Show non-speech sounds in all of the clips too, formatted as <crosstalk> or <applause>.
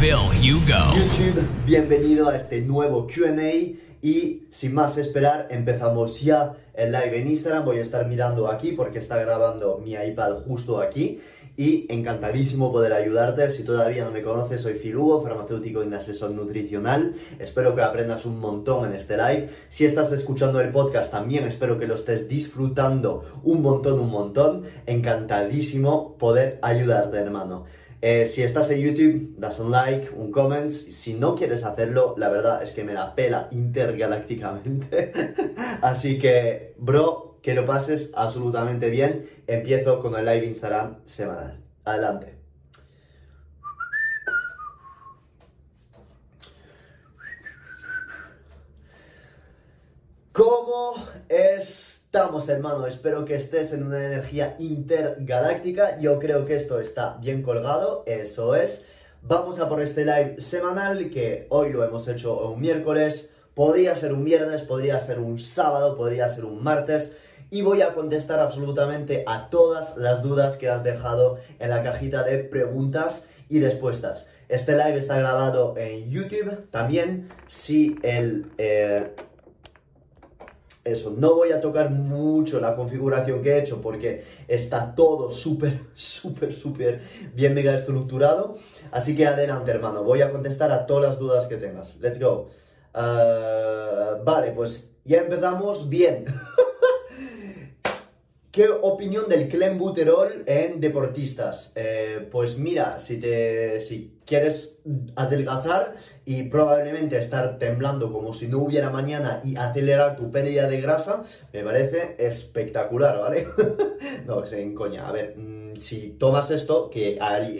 Phil Hugo. YouTube, bienvenido a este nuevo QA y sin más esperar empezamos ya el live en Instagram. Voy a estar mirando aquí porque está grabando mi iPad justo aquí y encantadísimo poder ayudarte. Si todavía no me conoces, soy Phil Hugo, farmacéutico y asesor nutricional. Espero que aprendas un montón en este live. Si estás escuchando el podcast, también espero que lo estés disfrutando un montón, un montón. Encantadísimo poder ayudarte, hermano. Eh, si estás en YouTube, das un like, un comment. Si no quieres hacerlo, la verdad es que me la pela intergalácticamente. <laughs> Así que, bro, que lo pases absolutamente bien. Empiezo con el live Instagram semanal. Adelante. ¿Cómo estamos, hermano? Espero que estés en una energía intergaláctica. Yo creo que esto está bien colgado, eso es. Vamos a por este live semanal que hoy lo hemos hecho un miércoles. Podría ser un viernes, podría ser un sábado, podría ser un martes. Y voy a contestar absolutamente a todas las dudas que has dejado en la cajita de preguntas y respuestas. Este live está grabado en YouTube también. Si el... Eh, eso, no voy a tocar mucho la configuración que he hecho porque está todo súper, <laughs> súper, súper bien mega estructurado. Así que adelante, hermano, voy a contestar a todas las dudas que tengas. Let's go. Uh, vale, pues ya empezamos bien. <laughs> ¿Qué opinión del clenbuterol en deportistas? Eh, pues mira, si, te, si quieres adelgazar y probablemente estar temblando como si no hubiera mañana y acelerar tu pérdida de grasa, me parece espectacular, ¿vale? <laughs> no, es en coña. A ver, si tomas esto, que,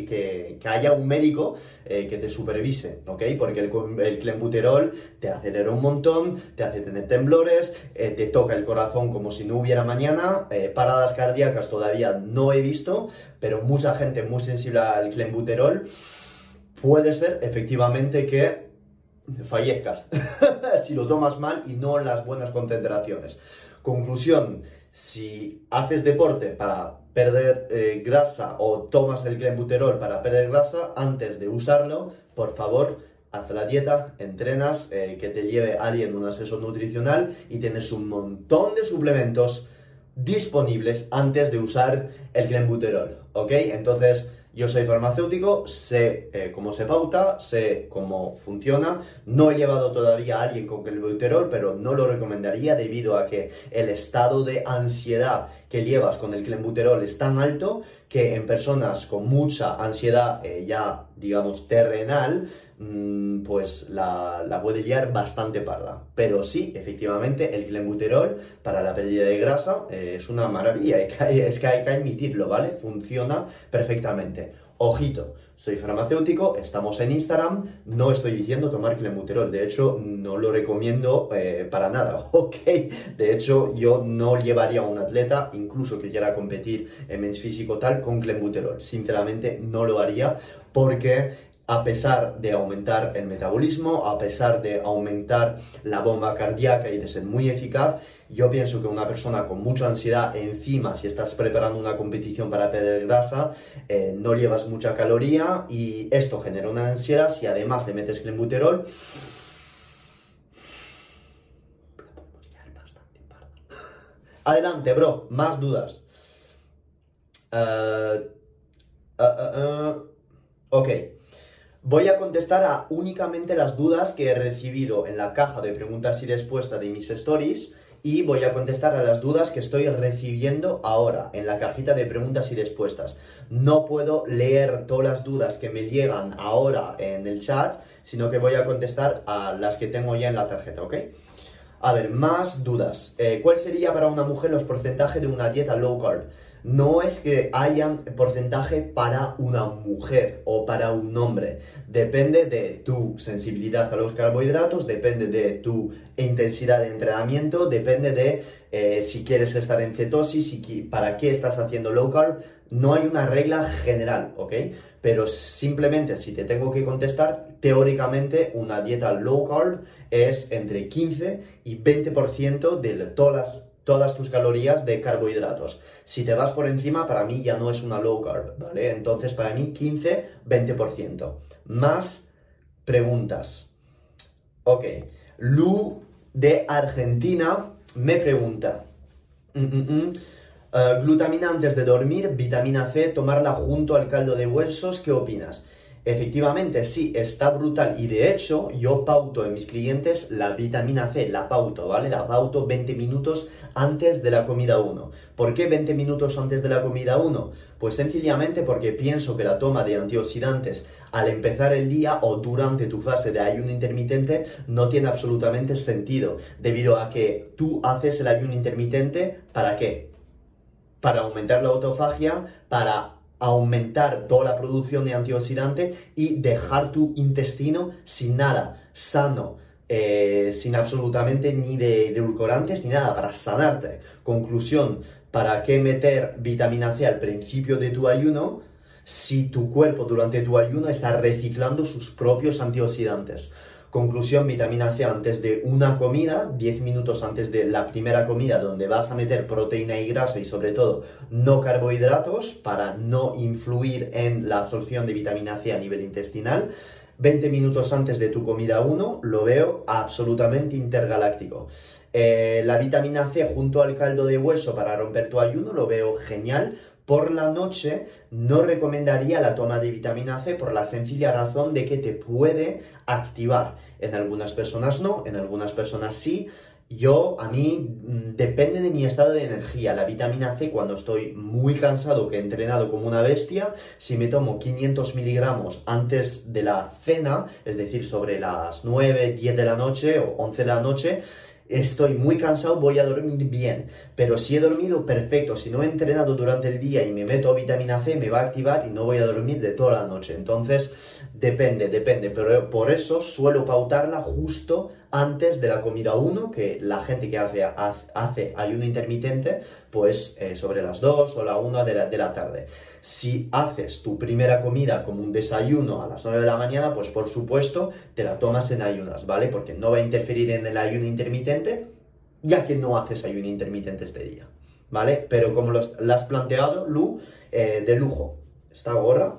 que, que haya un médico eh, que te supervise, ¿ok? Porque el, el, clenbuterol te acelera un montón, te hace tener temblores, eh, te toca el corazón como si no hubiera mañana, eh, paradas cardíacas todavía no he visto, pero mucha gente muy sensible al clenbuterol, puede ser efectivamente que fallezcas <laughs> si lo tomas mal y no en las buenas concentraciones. Conclusión, si haces deporte para perder eh, grasa o tomas el clenbuterol para perder grasa, antes de usarlo, por favor, haz la dieta, entrenas, eh, que te lleve alguien un asesor nutricional y tienes un montón de suplementos disponibles antes de usar el clenbuterol, ¿ok? Entonces, yo soy farmacéutico, sé eh, cómo se pauta, sé cómo funciona. No he llevado todavía a alguien con clenbuterol, pero no lo recomendaría debido a que el estado de ansiedad que llevas con el clenbuterol es tan alto que en personas con mucha ansiedad eh, ya, digamos, terrenal, pues la, la, puede liar bastante parda. Pero sí, efectivamente, el clenbuterol para la pérdida de grasa eh, es una maravilla, es que hay que admitirlo, ¿vale? Funciona perfectamente. Ojito, soy farmacéutico, estamos en Instagram, no estoy diciendo tomar clenbuterol, de hecho no lo recomiendo eh, para nada, <laughs> ¿ok? De hecho yo no llevaría a un atleta, incluso que quiera competir en men's físico tal, con clenbuterol, sinceramente no lo haría porque a pesar de aumentar el metabolismo, a pesar de aumentar la bomba cardíaca y de ser muy eficaz, yo pienso que una persona con mucha ansiedad encima, si estás preparando una competición para perder grasa, eh, no llevas mucha caloría y esto genera una ansiedad. Si además le metes clenbuterol, Adelante, bro, más dudas. Uh, uh, ok. Voy a contestar a únicamente las dudas que he recibido en la caja de preguntas y respuestas de mis stories y voy a contestar a las dudas que estoy recibiendo ahora en la cajita de preguntas y respuestas. No puedo leer todas las dudas que me llegan ahora en el chat, sino que voy a contestar a las que tengo ya en la tarjeta, ¿ok? A ver, más dudas. Eh, ¿Cuál sería para una mujer los porcentajes de una dieta low carb? No es que hayan porcentaje para una mujer o para un hombre. Depende de tu sensibilidad a los carbohidratos, depende de tu intensidad de entrenamiento, depende de eh, si quieres estar en cetosis y para qué estás haciendo low carb. No hay una regla general, ¿ok? Pero simplemente si te tengo que contestar, teóricamente una dieta low carb es entre 15 y 20% de todas, todas tus calorías de carbohidratos. Si te vas por encima, para mí ya no es una low carb, ¿vale? Entonces, para mí 15, 20%. Más preguntas. Ok. Lu de Argentina me pregunta. Mm, mm, mm. Eh, glutamina antes de dormir, vitamina C, tomarla junto al caldo de huesos, ¿qué opinas? Efectivamente, sí, está brutal y de hecho yo pauto en mis clientes la vitamina C, la pauto, ¿vale? La pauto 20 minutos antes de la comida 1. ¿Por qué 20 minutos antes de la comida 1? Pues sencillamente porque pienso que la toma de antioxidantes al empezar el día o durante tu fase de ayuno intermitente no tiene absolutamente sentido, debido a que tú haces el ayuno intermitente ¿para qué? para aumentar la autofagia, para aumentar toda la producción de antioxidante y dejar tu intestino sin nada, sano, eh, sin absolutamente ni de, edulcorantes ni nada, para sanarte. Conclusión, ¿para qué meter vitamina C al principio de tu ayuno si tu cuerpo durante tu ayuno está reciclando sus propios antioxidantes? Conclusión, vitamina C antes de una comida, 10 minutos antes de la primera comida, donde vas a meter proteína y grasa y sobre todo no carbohidratos para no influir en la absorción de vitamina C a nivel intestinal. 20 minutos antes de tu comida 1, lo veo absolutamente intergaláctico. Eh, la vitamina C junto al caldo de hueso para romper tu ayuno, lo veo genial por la noche no recomendaría la toma de vitamina C por la sencilla razón de que te puede activar. En algunas personas no, en algunas personas sí. Yo, a mí, mm, depende de mi estado de energía. La vitamina C, cuando estoy muy cansado, que he entrenado como una bestia, si me tomo 500 miligramos antes de la cena, es decir, sobre las 9, 10 de la noche o 11 de la noche, estoy muy cansado, voy a dormir bien. Pero si he dormido, perfecto. Si no he entrenado durante el día y me meto vitamina C, me va a activar y no voy a dormir de toda la noche. Entonces, depende, depende. Pero por eso suelo pautarla justo antes de la comida 1, que la gente que hace, ayuno intermitente, pues eh, sobre las 2 o la 1 de la, de la tarde. Si haces tu primera comida como un desayuno a las 9 de la mañana, pues por supuesto te la tomas en ayunas, ¿vale? Porque no va a interferir en el ayuno intermitente, ya que no haces ayuno intermitente este día, ¿vale? Pero como lo has planteado, Lu, eh, de lujo. Esta gorra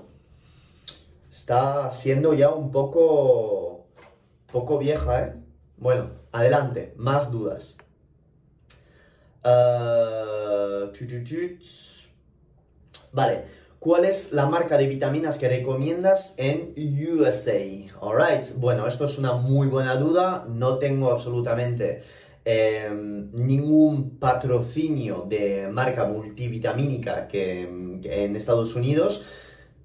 está siendo ya un poco, poco vieja, ¿eh? Bueno, adelante, más dudas. Uh, Vale, ¿cuál es la marca de vitaminas que recomiendas en USA? Alright, bueno, esto es una muy buena duda, no tengo absolutamente em, ningún patrocinio de marca multivitamínica que, en Estados Unidos,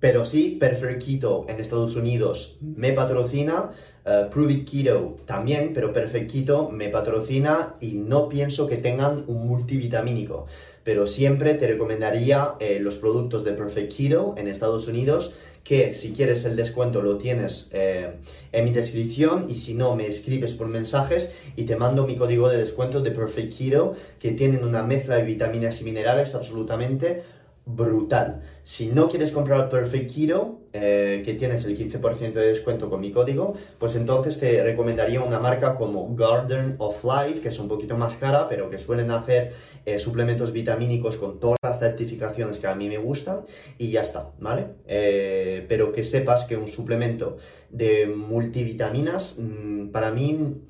pero sí, Perfect Keto en Estados Unidos me patrocina, uh, Keto también, pero Perfect Keto me patrocina y no pienso que tengan un multivitamínico pero siempre te recomendaría eh, los productos de Perfect Keto en Estados Unidos, que si quieres el descuento lo tienes eh, en mi descripción y si no me escribes por mensajes y te mando mi código de descuento de Perfect Keto, que tienen una mezcla de vitaminas y minerales absolutamente brutal. Si no quieres comprar Perfect Keto, eh, que tienes el 15% de descuento con mi código, pues entonces te recomendaría una marca como Garden of Life, que es un poquito más cara, pero que suelen hacer eh, suplementos vitamínicos con todas las certificaciones que a mí me gustan y ya está, ¿vale? Eh, pero que sepas que un suplemento de multivitaminas, mm, para mí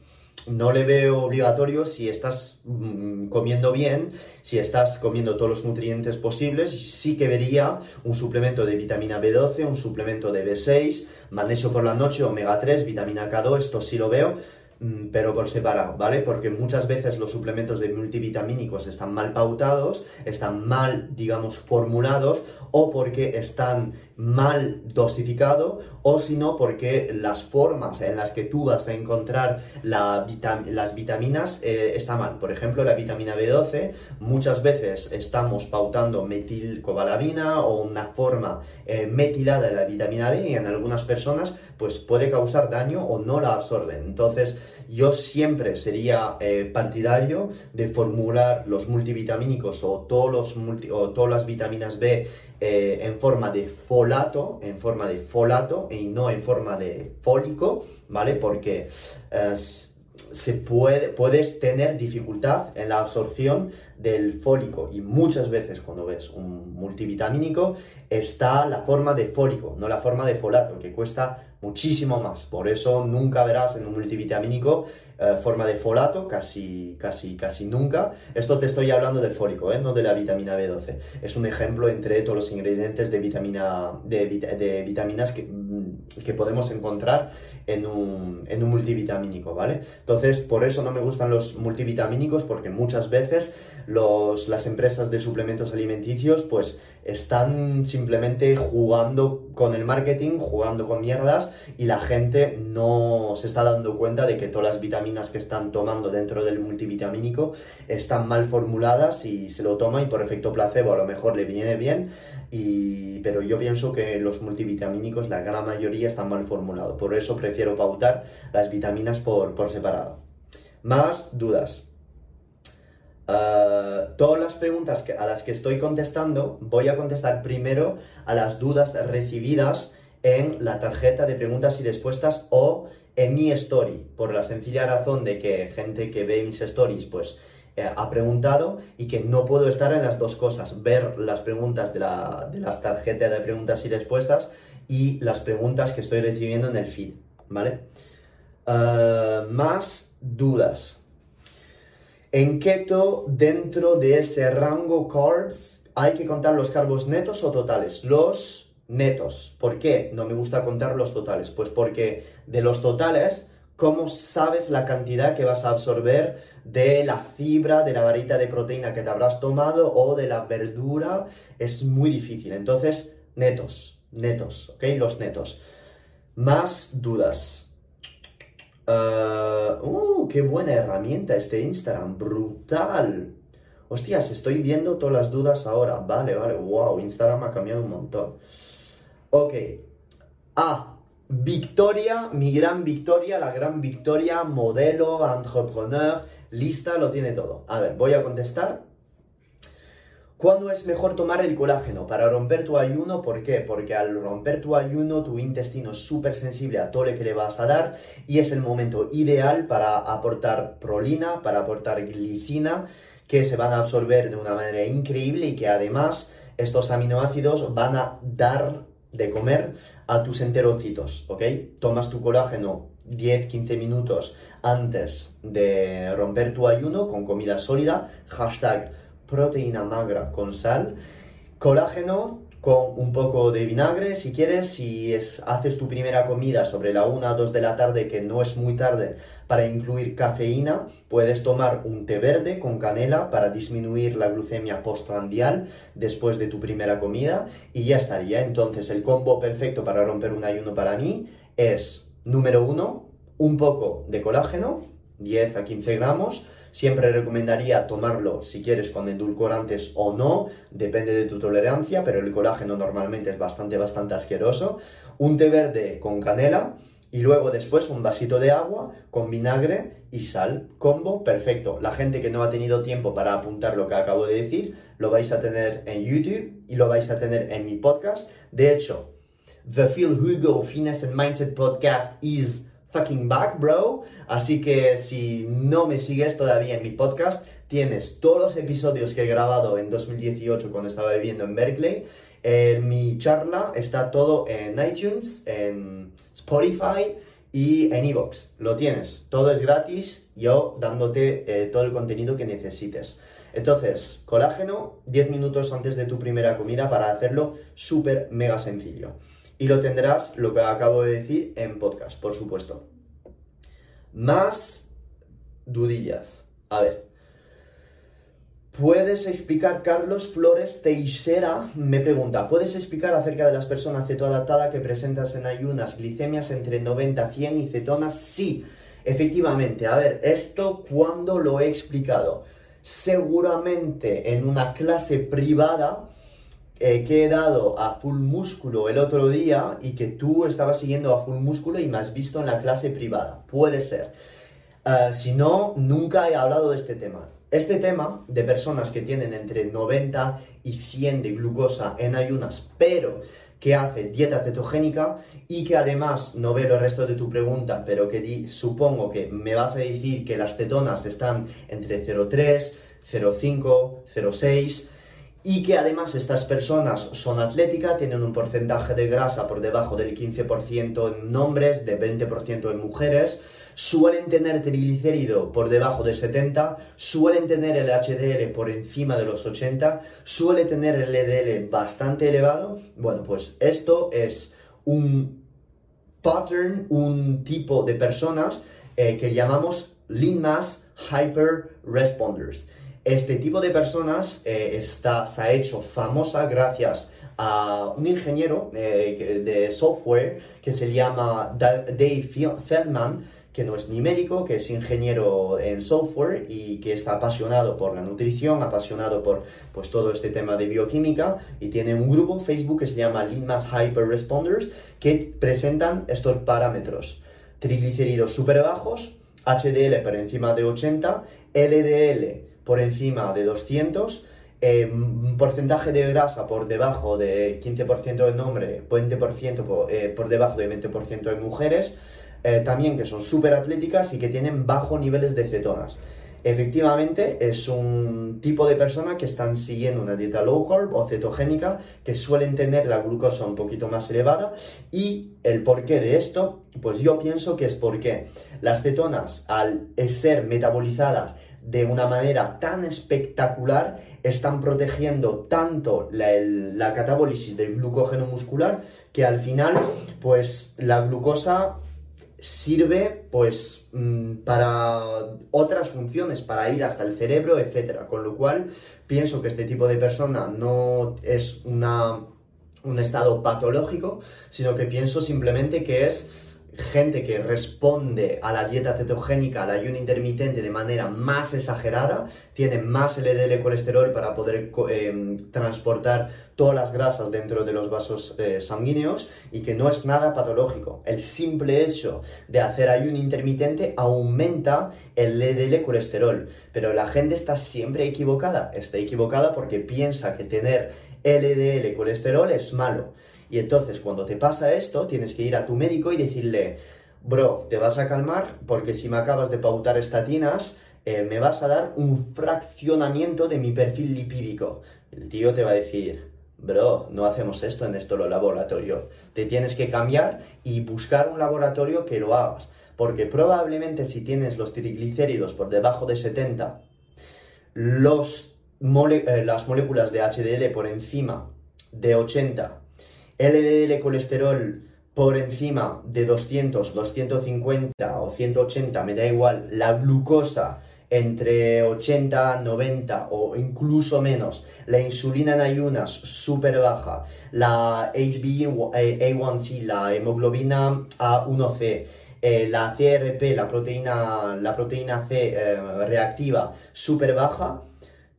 no le veo obligatorio si estás mm, comiendo bien, si estás comiendo todos los nutrientes posibles, sí que vería un suplemento de vitamina B12, un suplemento de B6, magnesio por la noche, omega 3, vitamina K2, esto sí lo veo, mm, pero por separado, ¿vale? Porque muchas veces los suplementos de multivitamínicos están mal pautados, están mal, digamos, formulados, o porque están mal dosificado o si no porque las formas en las que tú vas a encontrar las vitaminas eh, está mal. Por ejemplo, la vitamina B12 muchas veces estamos pautando metilcobalabina o una forma eh, metilada de la vitamina B y en algunas personas pues puede causar daño o no la absorben. Entonces yo siempre sería eh, partidario de formular los multivitamínicos o, todos los o todas las vitaminas B eh, en forma de folato, en forma de folato y no en forma de fólico, ¿vale? Porque eh, se puede, puedes tener dificultad en la absorción del fólico y muchas veces cuando ves un multivitamínico está la forma de fólico, no la forma de folato, que cuesta muchísimo más. Por eso nunca verás en un multivitamínico eh, forma de folato, casi, casi, casi nunca. Esto te estoy hablando del fólico, ¿eh? no de la vitamina B12. Es un ejemplo entre todos los ingredientes de, vitamina, de, de vitaminas que, mm, que podemos encontrar en un, en un multivitamínico, ¿vale? Entonces, por eso no me gustan los multivitamínicos, porque muchas veces los, las empresas de suplementos alimenticios, pues, están simplemente jugando con el marketing, jugando con mierdas, y la gente no se está dando cuenta de que todas las vitaminas que están tomando dentro del multivitamínico están mal formuladas y se lo toma y por efecto placebo a lo mejor le viene bien, y, pero yo pienso que los multivitamínicos, la gran mayoría, están mal formulados. Por eso prefiero pautar las vitaminas por, separado. Más dudas. Eh, todas las preguntas a las que estoy contestando, voy a contestar primero a las dudas recibidas en la tarjeta de preguntas y respuestas o en mi story, por la sencilla razón de que gente que ve mis stories, pues eh, ha preguntado y que no puedo estar en las dos cosas, ver las preguntas de, las tarjetas de preguntas y respuestas y las preguntas que estoy recibiendo en el feed, ¿vale? Eh, más dudas. En keto, dentro de ese rango carbs, hay que contar los carbos netos o totales. Los netos. ¿Por qué no me gusta contar los totales? Pues porque de los totales cómo sabes la cantidad que vas a absorber de la fibra, de la varita de proteína que te habrás tomado o de la verdura, es muy difícil. Entonces, netos, netos, ¿ok? Los netos. Más dudas. Uh, uh, qué buena herramienta este Instagram, brutal. Hostias, estoy viendo todas las dudas ahora. Vale, vale, wow, Instagram ha cambiado un montón. Ok. Ah, Victoria, mi gran Victoria, la gran Victoria, modelo, entrepreneur, lista, lo tiene todo. A ver, voy a contestar. ¿Cuándo es mejor tomar el colágeno? Para romper tu ayuno, ¿por qué? Porque al romper tu ayuno, tu intestino es súper sensible a todo lo que le vas a dar y es el momento ideal para aportar prolina, para aportar glicina, que se van a absorber de una manera increíble y que además estos aminoácidos van a dar de comer a tus enterocitos, ¿ok? Tomas tu colágeno 10-15 minutos antes de romper tu ayuno con comida sólida, hashtag proteína magra con sal, colágeno con un poco de vinagre, si quieres, si es, haces tu primera comida sobre la 1 o 2 de la tarde, que no es muy tarde, para incluir cafeína, puedes tomar un té verde con canela para disminuir la glucemia postprandial después de tu primera comida y ya estaría. Entonces, el combo perfecto para romper un ayuno para mí es, número 1, un poco de colágeno, 10 a 15 gramos, Siempre recomendaría tomarlo si quieres con edulcorantes o no, depende de tu tolerancia, pero el colágeno normalmente es bastante, bastante asqueroso. Un té verde con canela y luego después un vasito de agua con vinagre y sal. Combo perfecto. La gente que no ha tenido tiempo para apuntar lo que acabo de decir, lo vais a tener en YouTube y lo vais a tener en mi podcast. De hecho, The Phil Hugo Finesse and Mindset Podcast is fucking back, bro. Así que si no me sigues todavía en mi podcast, tienes todos los episodios que he grabado en 2018 cuando estaba viviendo en Berkeley. En mi charla está todo en iTunes, en Spotify y en Evox. Lo tienes, todo es gratis, yo dándote eh, todo el contenido que necesites. Entonces, colágeno, 10 minutos antes de tu primera comida para hacerlo súper mega sencillo. Y lo tendrás, lo que acabo de decir, en podcast, por supuesto. Más dudillas. A ver. ¿Puedes explicar, Carlos Flores Teixeira me pregunta, ¿puedes explicar acerca de las personas cetoadaptadas que presentas en ayunas glicemias entre 90, 100 y cetonas? Sí, efectivamente. A ver, ¿esto cuándo lo he explicado? Seguramente en una clase privada eh, que he dado a Full Músculo el otro día y que tú estabas siguiendo a Full Músculo y me has visto en la clase privada. Puede ser. Ah, si no, nunca he hablado de este tema. Este tema de personas que tienen entre 90 y 100 de glucosa en ayunas, pero que hace dieta cetogénica y que además, no veo el resto de tu pregunta, pero que supongo que me vas a decir que las cetonas están entre 0,3, 0,5, 0,6 y que además estas personas son atléticas, tienen un porcentaje de grasa por debajo del 15% en hombres, de 20% en mujeres, suelen tener triglicérido por debajo de 70, suelen tener el HDL por encima de los 80, suele tener el LDL bastante elevado. Bueno, pues esto es un pattern, un tipo de personas eh, que llamamos Lean Mass Hyper Responders. Este tipo de personas eh, está, se ha hecho famosa gracias a un ingeniero eh, de software que se llama Dave Feldman, que no es ni médico, que es ingeniero en software y que está apasionado por la nutrición, apasionado por pues, todo este tema de bioquímica y tiene un grupo Facebook que se llama Lean Hyper Responders que presentan estos parámetros. Triglicéridos súper bajos, HDL por encima de 80, LDL por encima de 200, eh, porcentaje de grasa por debajo de 15% en hombre, 20% por, eh, por debajo de 20% en mujeres, eh, también que son súper atléticas y que tienen bajos niveles de cetonas. Efectivamente, es un tipo de persona que están siguiendo una dieta low carb o cetogénica, que suelen tener la glucosa un poquito más elevada. Y el porqué de esto, pues yo pienso que es porque las cetonas, al ser metabolizadas de una manera tan espectacular, están protegiendo tanto la, la catabólisis del glucógeno muscular que al final, pues la glucosa sirve pues mm, para otras funciones, para ir hasta el cerebro, etc. Con lo cual pienso que este tipo de persona no es una, un estado patológico, sino que pienso simplemente que es gente que responde a la dieta cetogénica, al ayuno intermitente de manera más exagerada, tiene más LDL colesterol para poder em, transportar todas las grasas dentro de los vasos eh, sanguíneos y que no es nada patológico. El simple hecho de hacer ayuno intermitente aumenta el LDL colesterol, pero la gente está siempre equivocada. Está equivocada porque piensa que tener LDL colesterol es malo. Y entonces cuando te pasa esto, tienes que ir a tu médico y decirle, bro, te vas a calmar porque si me acabas de pautar estatinas, eh, me vas a dar un fraccionamiento de mi perfil lipídico. El tío te va a decir, bro, no hacemos esto en esto lo laboratorio. Te tienes que cambiar y buscar un laboratorio que lo hagas. Porque probablemente si tienes los triglicéridos por debajo de 70, los eh, las moléculas de HDL por encima de 80 LDL colesterol por encima de 200, 250 o 180, me da igual, la glucosa entre 80, 90 o incluso menos, la insulina en ayunas súper baja, la HbA1c, la hemoglobina A1c, eh, la CRP, la proteína, la proteína C eh, reactiva súper baja,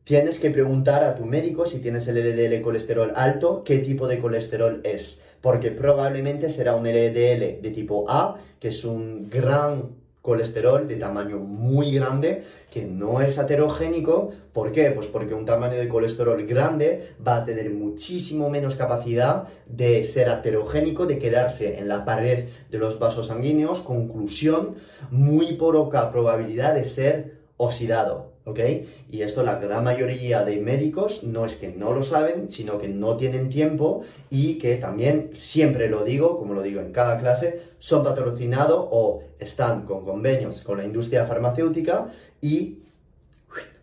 tienes que preguntar a tu médico si tienes el LDL colesterol alto, qué tipo de colesterol es, porque probablemente será un LDL de tipo A, que es un gran colesterol de tamaño muy grande que no es aterogénico. ¿Por qué? Pues porque un tamaño de colesterol grande va a tener muchísimo menos capacidad de ser aterogénico, de quedarse en la pared de los vasos sanguíneos. Conclusión, muy poca probabilidad de ser oxidado. ¿Ok? Y esto la gran mayoría de médicos no es que no lo saben, sino que no tienen tiempo y que también, siempre lo digo, como lo digo en cada clase, son patrocinados o están con convenios con la industria farmacéutica y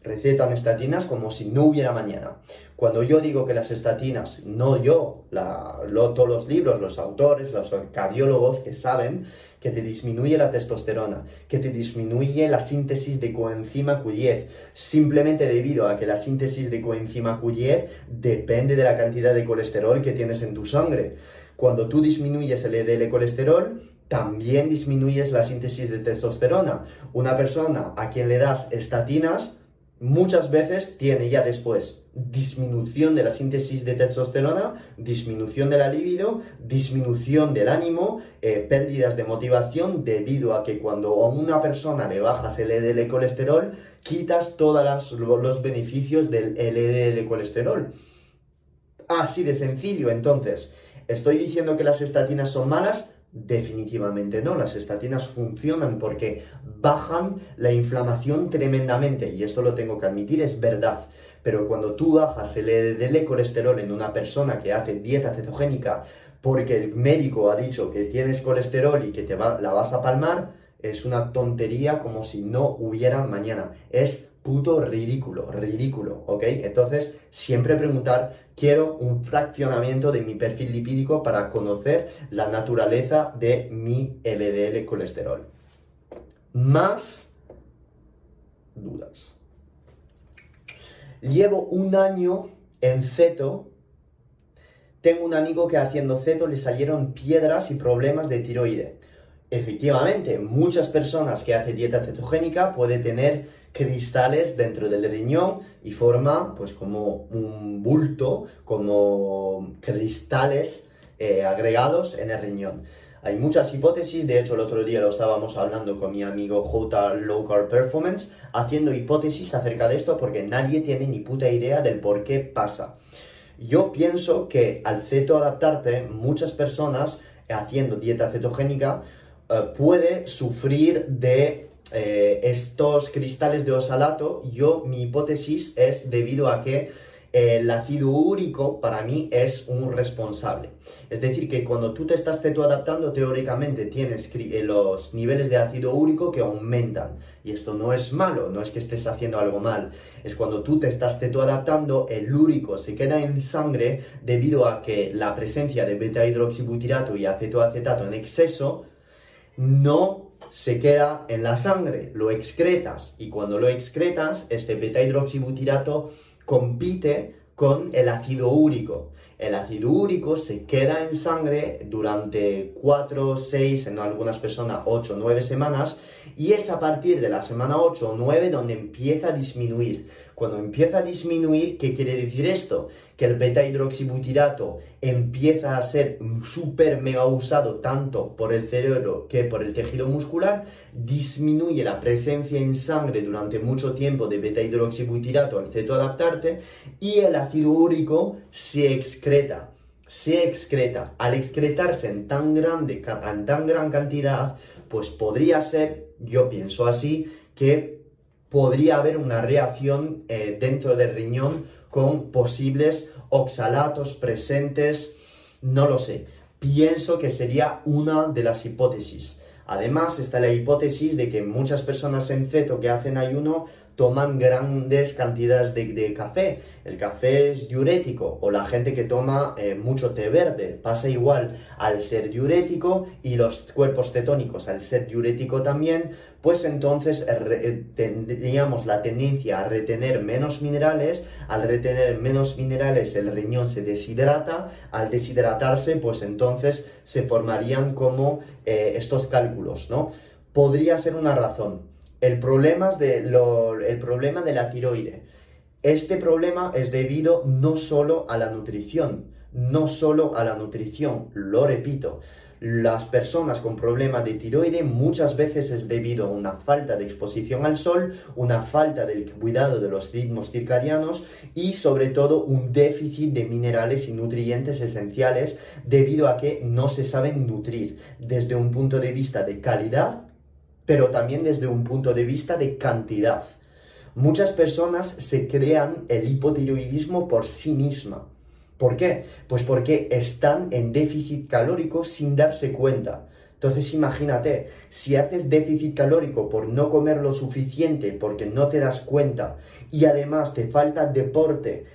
recetan estatinas como si no hubiera mañana. Cuando yo digo que las estatinas, no yo, todos los libros, los autores, los cardiólogos que saben que te disminuye la testosterona, que te disminuye la síntesis de coenzima Q10, simplemente debido a que la síntesis de coenzima Q10 depende de la cantidad de colesterol que tienes en tu sangre. Cuando tú disminuyes el LDL colesterol, también disminuyes la síntesis de testosterona. Una persona a quien le das estatinas, muchas veces tiene ya después disminución de la síntesis de testosterona, disminución de la libido, disminución del ánimo, eh, pérdidas de motivación debido a que cuando a una persona le bajas el LDL colesterol, quitas todos los beneficios del LDL colesterol. Así de sencillo, entonces, ¿estoy diciendo que las estatinas son malas? Definitivamente no, las estatinas funcionan porque bajan la inflamación tremendamente y esto lo tengo que admitir, es verdad. Pero cuando tú bajas el LDL colesterol en una persona que hace dieta cetogénica porque el médico ha dicho que tienes colesterol y que te la vas a palmar, es una tontería como si no hubiera mañana. Es puto ridículo, ridículo, ¿ok? Entonces, siempre preguntar, quiero un fraccionamiento de mi perfil lipídico para conocer la naturaleza de mi LDL colesterol. Más dudas. Llevo un año en ceto. Tengo un amigo que haciendo ceto le salieron piedras y problemas de tiroide. Efectivamente, muchas personas que hacen dieta cetogénica pueden tener cristales dentro del riñón y forma pues como un bulto, como cristales eh, agregados en el riñón. Hay muchas hipótesis, de hecho el otro día lo estábamos hablando con mi amigo J Low Carb Performance, haciendo hipótesis acerca de esto porque nadie tiene ni puta idea del por qué pasa. Yo pienso que al ceto adaptarte, muchas personas haciendo dieta cetogénica eh, puede sufrir de eh, estos cristales de osalato, yo mi hipótesis es debido a que eh, el ácido úrico para mí es un responsable. Es decir, que cuando tú te estás cetoadaptando, teóricamente tienes eh, los niveles de ácido úrico que aumentan. Y esto no es malo, no es que estés haciendo algo mal. Es cuando tú te estás cetoadaptando, el úrico se queda en sangre debido a que la presencia de beta hidroxibutirato y acetoacetato en exceso no se queda en la sangre, lo excretas y cuando lo excretas, este beta hidroxibutirato compite con el ácido úrico. El ácido úrico se queda en sangre durante 4, 6, en algunas personas 8, 9 semanas y es a partir de la semana 8 o 9 donde empieza a disminuir. Cuando empieza a disminuir, ¿qué quiere decir esto? Que el beta hidroxibutirato empieza a ser súper mega usado tanto por el cerebro que por el tejido muscular, disminuye la presencia en sangre durante mucho tiempo de beta hidroxibutirato al cetoadaptarte y el ácido úrico se excreta se excreta. Al excretarse en tan grande, en tan gran cantidad, pues podría ser, yo pienso así, que podría haber una reacción eh, dentro del riñón con posibles oxalatos presentes, no lo sé. Pienso que sería una de las hipótesis. Además está la hipótesis de que muchas personas en ceto que hacen ayuno toman grandes cantidades de, café. El café es diurético o la gente que toma eh, mucho té verde. Pasa igual al ser diurético y los cuerpos cetónicos. Al ser diurético también, pues entonces eh, eh, tendríamos la tendencia a retener menos minerales, al retener menos minerales el riñón se deshidrata, al deshidratarse pues entonces se formarían como estos cálculos, ¿no? Podría ser una razón, el problema, de el problema de la tiroide. Este problema es debido no solo a la nutrición, no solo a la nutrición, lo repito. Las personas con problemas de tiroide muchas veces es debido a una falta de exposición al sol, una falta del cuidado de los ritmos circadianos y sobre todo un déficit de minerales y nutrientes esenciales debido a que no se saben nutrir desde un punto de vista de calidad pero también desde un punto de vista de cantidad. Muchas personas se crean el hipotiroidismo por sí misma. ¿Por qué? Pues porque están en déficit calórico sin darse cuenta. Entonces imagínate, si haces déficit calórico por no comer lo suficiente, porque no te das cuenta, y además te falta deporte,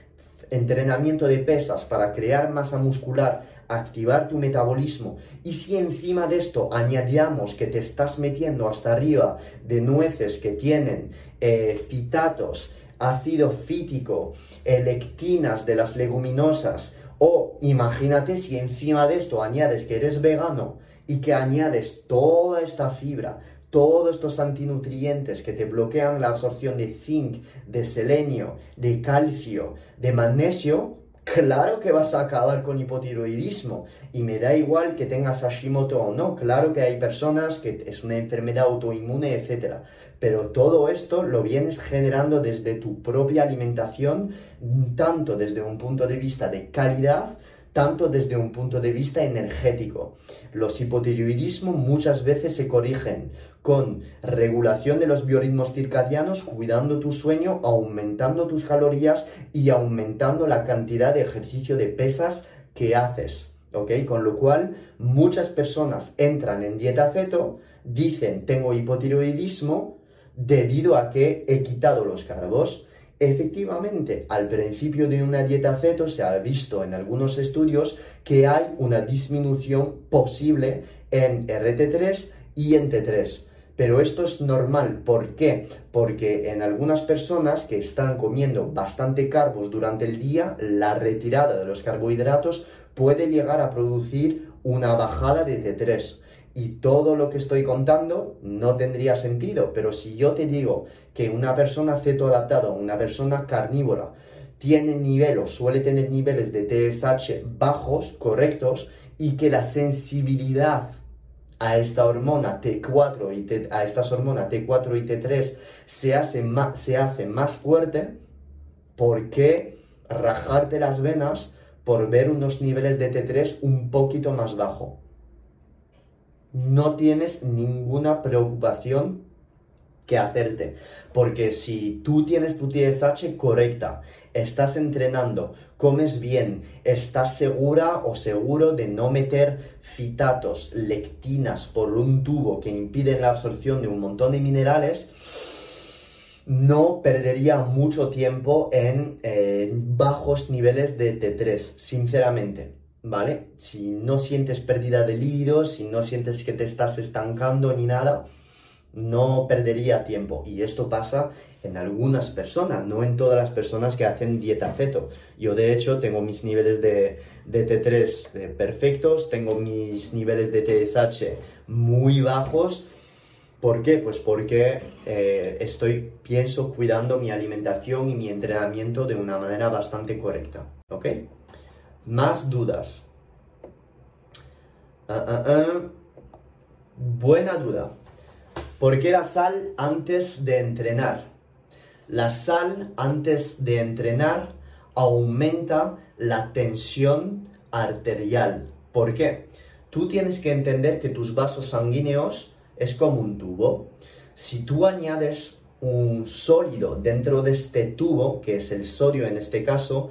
entrenamiento de pesas para crear masa muscular activar tu metabolismo. Y si encima de esto añadíamos que te estás metiendo hasta arriba de nueces que tienen eh, fitatos, ácido fítico, lectinas de las leguminosas, o imagínate si encima de esto añades que eres vegano y que añades toda esta fibra, todos estos antinutrientes que te bloquean la absorción de zinc, de selenio, de calcio, de magnesio, claro que vas a acabar con hipotiroidismo. Y me da igual que tengas Hashimoto o no, claro que hay personas que es una enfermedad autoinmune, etc. Pero todo esto lo vienes generando desde tu propia alimentación, tanto desde un punto de vista de calidad, tanto desde un punto de vista energético. Los hipotiroidismos muchas veces se corrigen con regulación de los biorritmos circadianos, cuidando tu sueño, aumentando tus calorías y aumentando la cantidad de ejercicio de pesas que haces. ¿Ok? Con lo cual, muchas personas entran en dieta ceto, dicen tengo hipotiroidismo debido a que he quitado los carbos. Efectivamente, al principio de una dieta ceto se ha visto en algunos estudios que hay una disminución posible en RT3 y en T3. Pero esto es normal. ¿Por qué? Porque en algunas personas que están comiendo bastante carbos durante el día, la retirada de los carbohidratos puede llegar a producir una bajada de T3. Y todo lo que estoy contando no tendría sentido, pero si yo te digo que una persona cetoadaptada, una persona carnívora, tiene niveles, suele tener niveles de TSH bajos, correctos, y que la sensibilidad a esta hormona T4 y a estas hormonas T4 y T3 se hace más, se hace más fuerte, ¿por qué rajarte las venas por ver unos niveles de T3 un poquito más bajo? No tienes ninguna preocupación que hacerte, porque si tú tienes tu TSH correcta, estás entrenando, comes bien, estás segura o seguro de no meter fitatos, lectinas por un tubo que impiden la absorción de un montón de minerales, no perdería mucho tiempo en eh, bajos niveles de T3, sinceramente. ¿Vale? Si no sientes pérdida de líquidos, si no sientes que te estás estancando ni nada, no perdería tiempo. Y esto pasa en algunas personas, no en todas las personas que hacen dieta feto. Yo de hecho tengo mis niveles de, T3 eh, perfectos, tengo mis niveles de TSH muy bajos. ¿Por qué? Pues porque eh, estoy, pienso, cuidando mi alimentación y mi entrenamiento de una manera bastante correcta. ¿Ok? Más dudas. Ah, ah, ah. Buena duda. ¿Por qué la sal antes de entrenar? La sal antes de entrenar aumenta la tensión arterial. ¿Por qué? Tú tienes que entender que tus vasos sanguíneos es como un tubo. Si tú añades un sólido dentro de este tubo, que es el sodio en este caso,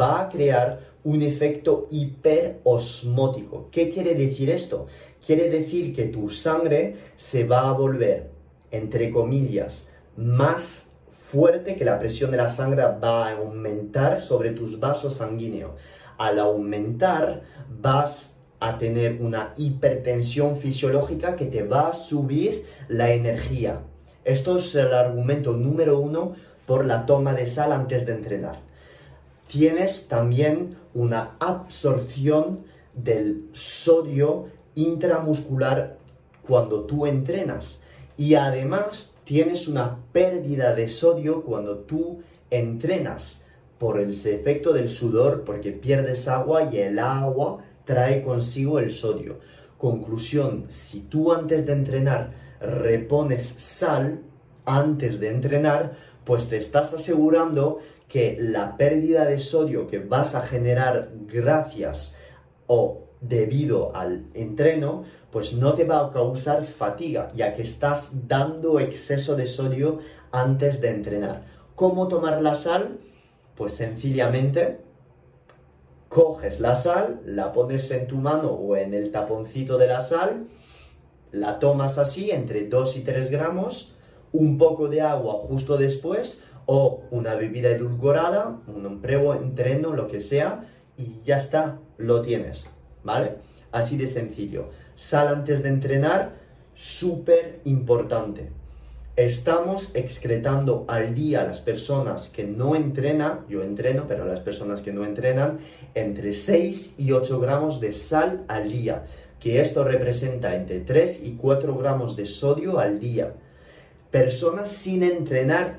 va a crear un efecto hiperosmótico. ¿Qué quiere decir esto? Quiere decir que tu sangre se va a volver, entre comillas, más fuerte, que la presión de la sangre va a aumentar sobre tus vasos sanguíneos. Al aumentar, vas a tener una hipertensión fisiológica que te va a subir la energía. Esto es el argumento número uno por la toma de sal antes de entrenar. Tienes también una absorción del sodio intramuscular cuando tú entrenas. Y además tienes una pérdida de sodio cuando tú entrenas por el efecto del sudor, porque pierdes agua y el agua trae consigo el sodio. Conclusión, si tú antes de entrenar repones sal antes de entrenar, pues te estás asegurando que la pérdida de sodio que vas a generar gracias o debido al entreno, pues no te va a causar fatiga, ya que estás dando exceso de sodio antes de entrenar. ¿Cómo tomar la sal? Pues sencillamente coges la sal, la pones en tu mano o en el taponcito de la sal, la tomas así entre 2 y 3 gramos, un poco de agua justo después o una bebida edulcorada, un prego, entreno, lo que sea, y ya está, lo tienes. ¿Vale? Así de sencillo. Sal antes de entrenar, súper importante. Estamos excretando al día las personas que no entrenan, yo entreno, pero las personas que no entrenan, entre 6 y 8 gramos de sal al día, que esto representa entre 3 y 4 gramos de sodio al día. Personas sin entrenar,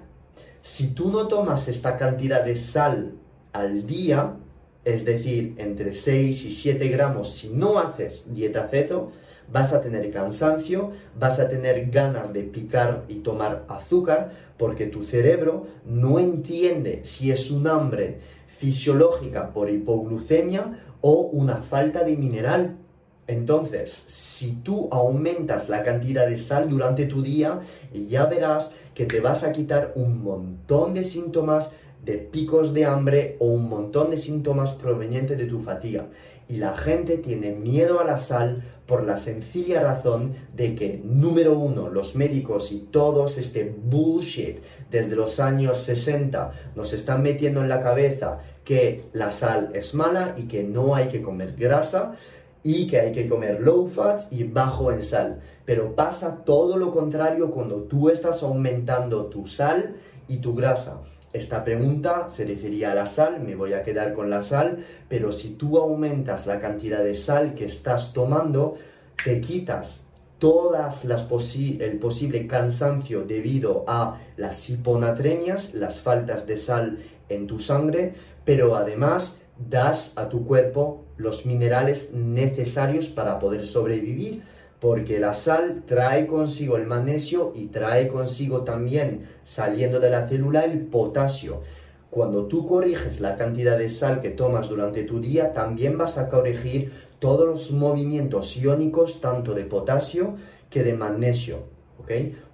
si tú no tomas esta cantidad de sal al día, es decir, entre 6 y 7 gramos si no haces dieta ceto, vas a tener cansancio, vas a tener ganas de picar y tomar azúcar, porque tu cerebro no entiende si es un hambre fisiológica por hipoglucemia o una falta de mineral. Entonces, si tú aumentas la cantidad de sal durante tu día, ya verás que te vas a quitar un montón de síntomas de picos de hambre o un montón de síntomas provenientes de tu fatiga. Y la gente tiene miedo a la sal por la sencilla razón de que, número uno, los médicos y todos este bullshit desde los años 60 nos están metiendo en la cabeza que la sal es mala y que no hay que comer grasa y que hay que comer low fat y bajo en sal. Pero pasa todo lo contrario cuando tú estás aumentando tu sal y tu grasa. Esta pregunta se refería a la sal, me voy a quedar con la sal, pero si tú aumentas la cantidad de sal que estás tomando, te quitas todas las el posible cansancio debido a las hiponatremias, las faltas de sal en tu sangre, pero además das a tu cuerpo los minerales necesarios para poder sobrevivir porque la sal trae consigo el magnesio y trae consigo también, saliendo de la célula, el potasio. Cuando tú corriges la cantidad de sal que tomas durante tu día, también vas a corregir todos los movimientos iónicos, tanto de potasio que de magnesio.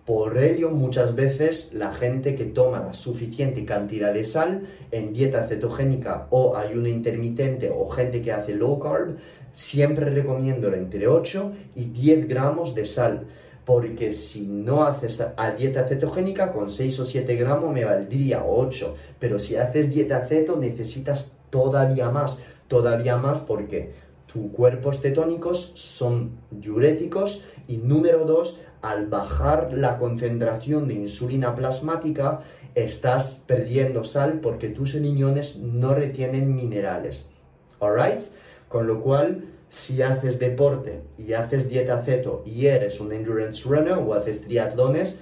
Por ello, muchas veces la gente que toma la suficiente cantidad de sal en dieta cetogénica o ayuno intermitente o gente que hace low carb, siempre recomiendo entre 8 y 10 gramos de sal. Porque si no haces a dieta cetogénica, con 6 o 7 gramos me valdría 8. Pero si haces dieta ceto, necesitas todavía más. Todavía más porque tus cuerpos cetónicos son diuréticos y número 2, al bajar la concentración de insulina plasmática, estás perdiendo sal porque tus riñones no retienen minerales. Alright? Con lo cual, si haces deporte y haces dieta ceto y eres un endurance runner o haces triatlones,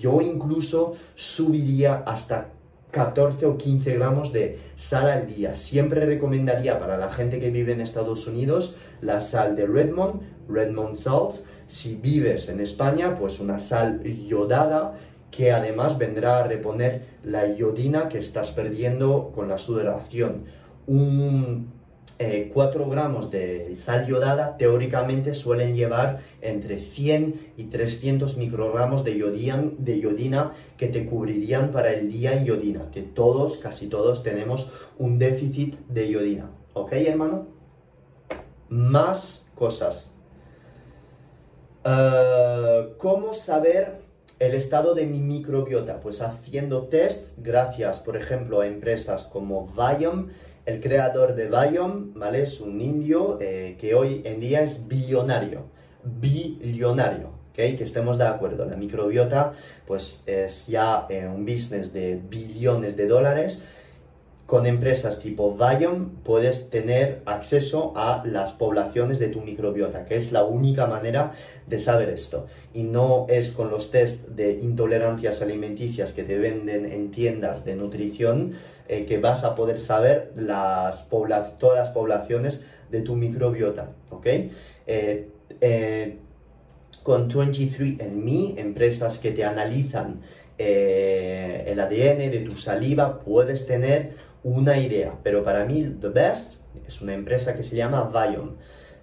yo incluso subiría hasta 14 o 15 gramos de sal al día. Siempre recomendaría para la gente que vive en Estados Unidos la sal de Redmond, Redmond Salts, si vives en España, pues una sal yodada que además vendrá a reponer la iodina que estás perdiendo con la sudoración. Un 4 eh, gramos de sal yodada teóricamente suelen llevar entre 100 y 300 microgramos de, de iodina que te cubrirían para el día en iodina, que todos, casi todos tenemos un déficit de iodina. ¿Ok, hermano? Más cosas. Eh, ¿Cómo saber el estado de mi microbiota? Pues haciendo test, gracias, por ejemplo, a empresas como Viome. El creador de Viome, ¿vale? Es un indio eh, que hoy en día es billonario. Billonario. ¿ok? Que estemos de acuerdo. La microbiota, pues es ya eh, un business de billones de dólares con empresas tipo Viome puedes tener acceso a las poblaciones de tu microbiota, que es la única manera de saber esto. Y no es con los test de intolerancias alimenticias que te venden en tiendas de nutrición eh, que vas a poder saber las todas las poblaciones de tu microbiota. Eh, eh, con 23andMe, empresas que te analizan el ADN de tu saliva, puedes tener una idea, pero para mí The Best es una empresa que se llama Viome.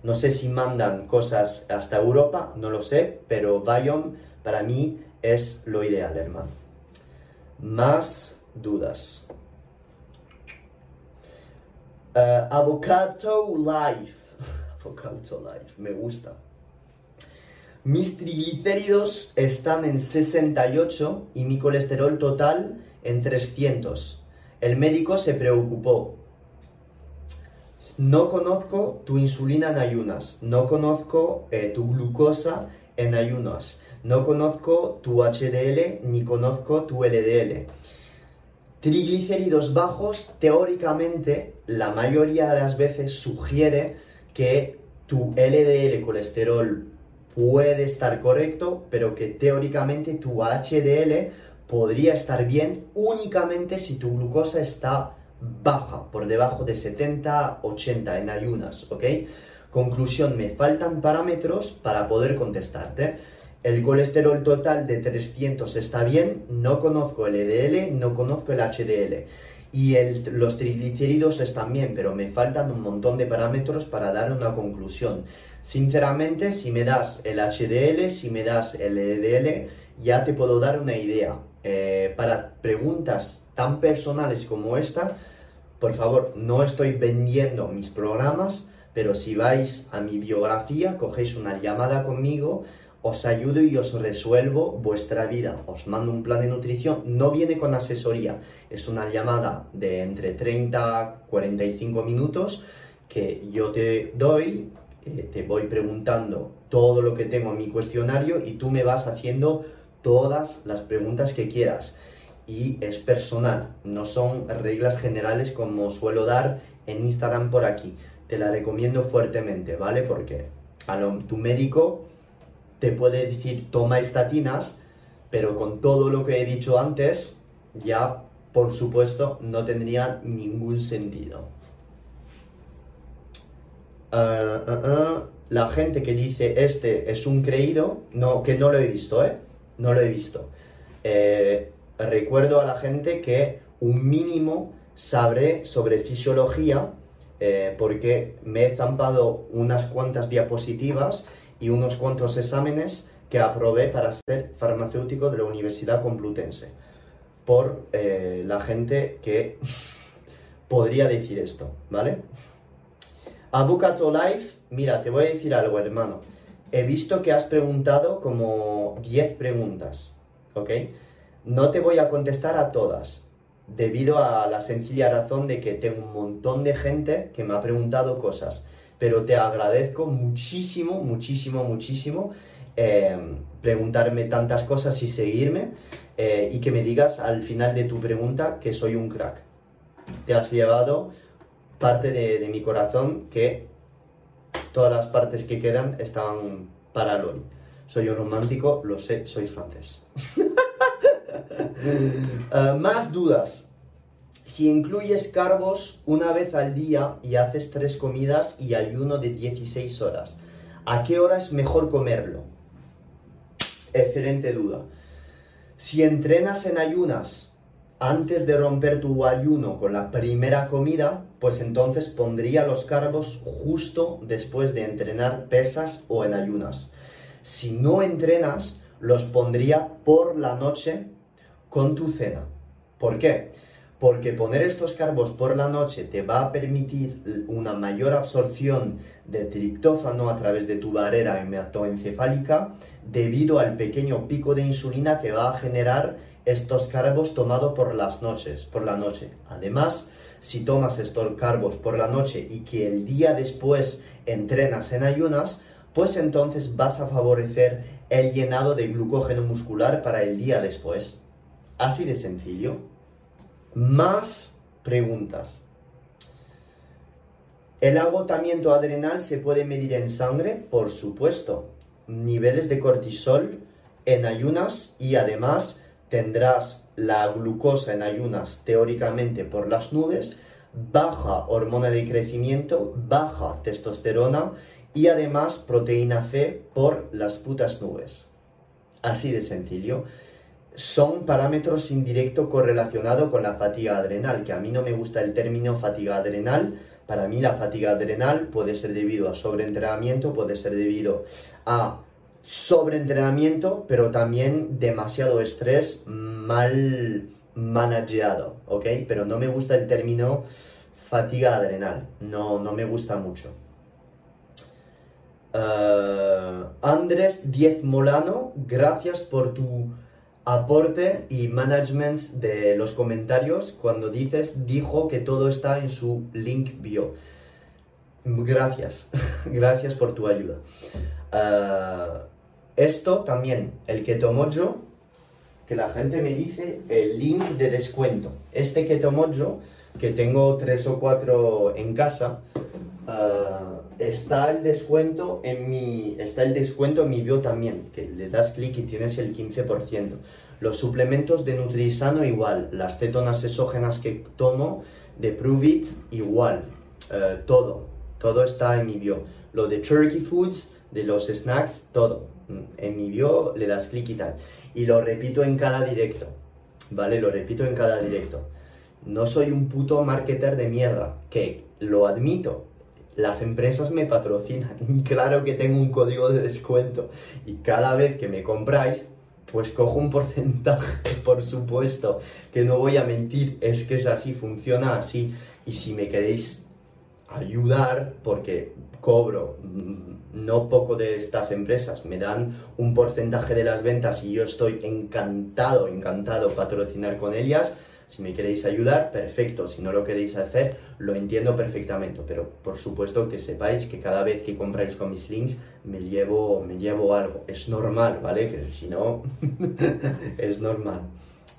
No sé si mandan cosas hasta Europa, no lo sé, pero Viome para mí es lo ideal, hermano. Más dudas. Uh, avocado Life. <laughs> avocado Life, me gusta. Mis triglicéridos están en 68 y mi colesterol total en 300. El médico se preocupó. No conozco tu insulina en ayunas, no conozco eh, tu glucosa en ayunas, no conozco tu HDL ni conozco tu LDL. Triglicéridos bajos, teóricamente, la mayoría de las veces sugiere que tu LDL colesterol puede estar correcto, pero que teóricamente tu HDL podría estar bien únicamente si tu glucosa está baja, por debajo de 70, 80 en ayunas, ¿ok? Conclusión, me faltan parámetros para poder contestarte. El colesterol total de 300 está bien, no conozco el EDL, no conozco el HDL. Y los triglicéridos están bien, pero me faltan un montón de parámetros para dar una conclusión. Sinceramente, si me das el HDL, si me das el EDL, ya te puedo dar una idea. Eh, para preguntas tan personales como esta, por favor, no estoy vendiendo mis programas, pero si vais a mi biografía, cogéis una llamada conmigo, os ayudo y os resuelvo vuestra vida. Os mando un plan de nutrición, no viene con asesoría, es una llamada de entre 30 a 45 minutos que yo te doy, eh, te voy preguntando todo lo que tengo en mi cuestionario y tú me vas haciendo todas las preguntas que quieras. Y es personal, no son reglas generales como suelo dar en Instagram por aquí. Te la recomiendo fuertemente, ¿vale? Porque a tu médico te puede decir toma estatinas, pero con todo lo que he dicho antes, ya por supuesto no tendría ningún sentido. Ah, ah, ah. la gente que dice este es un creído, no, que no lo he visto, ¿eh? No lo he visto. Eh, recuerdo a la gente que un mínimo sabré sobre fisiología eh, porque me he zampado unas cuantas diapositivas y unos cuantos exámenes que aprobé para ser farmacéutico de la Universidad Complutense. Por eh, la gente que <laughs> podría decir esto, ¿vale? Abucato Life, mira, te voy a decir algo, hermano. He visto que has preguntado como 10 preguntas, ¿ok? No te voy a contestar a todas, debido a la sencilla razón de que tengo un montón de gente que me ha preguntado cosas pero te agradezco muchísimo, muchísimo, muchísimo eh, preguntarme tantas cosas y seguirme eh, y que me digas al final de tu pregunta que soy un crack. Te has llevado parte de, mi corazón que todas las partes que quedan están para Lori. Soy un romántico, lo sé, soy francés. <laughs> Eh, más dudas. Si incluyes carbos una vez al día y haces tres comidas y ayuno de 16 horas, ¿a qué hora es mejor comerlo? Excelente duda. Si entrenas en ayunas antes de romper tu ayuno con la primera comida, pues entonces pondría los carbos justo después de entrenar pesas o en ayunas. Si no entrenas, los pondría por la noche con tu cena. ¿Por qué? porque poner estos carbos por la noche te va a permitir una mayor absorción de triptófano a través de tu barrera hematoencefálica debido al pequeño pico de insulina que va a generar estos carbos tomados por las noches, por la noche. Además, si tomas estos carbos por la noche y que el día después entrenas en ayunas, pues entonces vas a favorecer el llenado de glucógeno muscular para el día después. Así de sencillo más preguntas. ¿El agotamiento adrenal se puede medir en sangre? Por supuesto. Niveles de cortisol en ayunas y además tendrás la glucosa en ayunas teóricamente por las nubes, baja hormona de crecimiento, baja testosterona y además proteína C por las putas nubes. Así de sencillo son parámetros indirectos correlacionados con la fatiga adrenal, que a mí no me gusta el término fatiga adrenal. Para mí la fatiga adrenal puede ser debido a sobreentrenamiento, puede ser debido a sobreentrenamiento, pero también demasiado estrés mal manejado, ¿ok? Pero no me gusta el término fatiga adrenal, no, no me gusta mucho. Uh, Andrés Diez Molano, gracias por tu aporte y management de los comentarios cuando dices dijo que todo está en su link bio. Gracias, <laughs> gracias por tu ayuda. Ah, esto también, el Keto Mojo, que la gente me dice el link de descuento. Este Keto Mojo, que tengo tres o cuatro en casa, ah, está el descuento en mi está el descuento en mi bio también, que le das clic y tienes el 15%. Los suplementos de Nutrisano igual, las cetonas exógenas que tomo de Pruvit igual, eh, todo, todo está en mi bio. Lo de Turkey Foods, de los snacks, todo. En mi bio le das clic y tal. Y lo repito en cada directo, ¿vale? Lo repito en cada directo. No soy un puto marketer de mierda, que lo admito, las empresas me patrocinan. <laughs> Claro que tengo un código de descuento. Y cada vez que me compráis, pues cojo un porcentaje, <laughs> por supuesto, que no voy a mentir, es que es así, funciona así. Y si me queréis ayudar, porque cobro mm, no poco de estas empresas, me dan un porcentaje de las ventas y yo estoy encantado, encantado patrocinar con ellas, si me queréis ayudar, perfecto. Si no lo queréis hacer, lo entiendo perfectamente. Pero por supuesto que sepáis que cada vez que compráis con mis links, me llevo, me llevo algo. Es normal, ¿vale? Que si no, <laughs> es normal.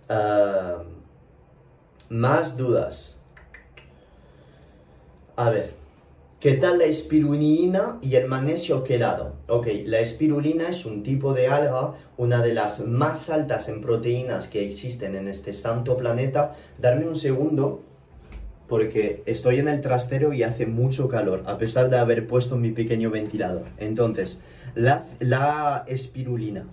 Ah, más dudas. A ver, ¿Qué tal la espirulina y el magnesio quelado? Ok, la espirulina es un tipo de alga, una de las más altas en proteínas que existen en este santo planeta. Darme un segundo, porque estoy en el trastero y hace mucho calor, a pesar de haber puesto mi pequeño ventilador. Entonces, la, la espirulina.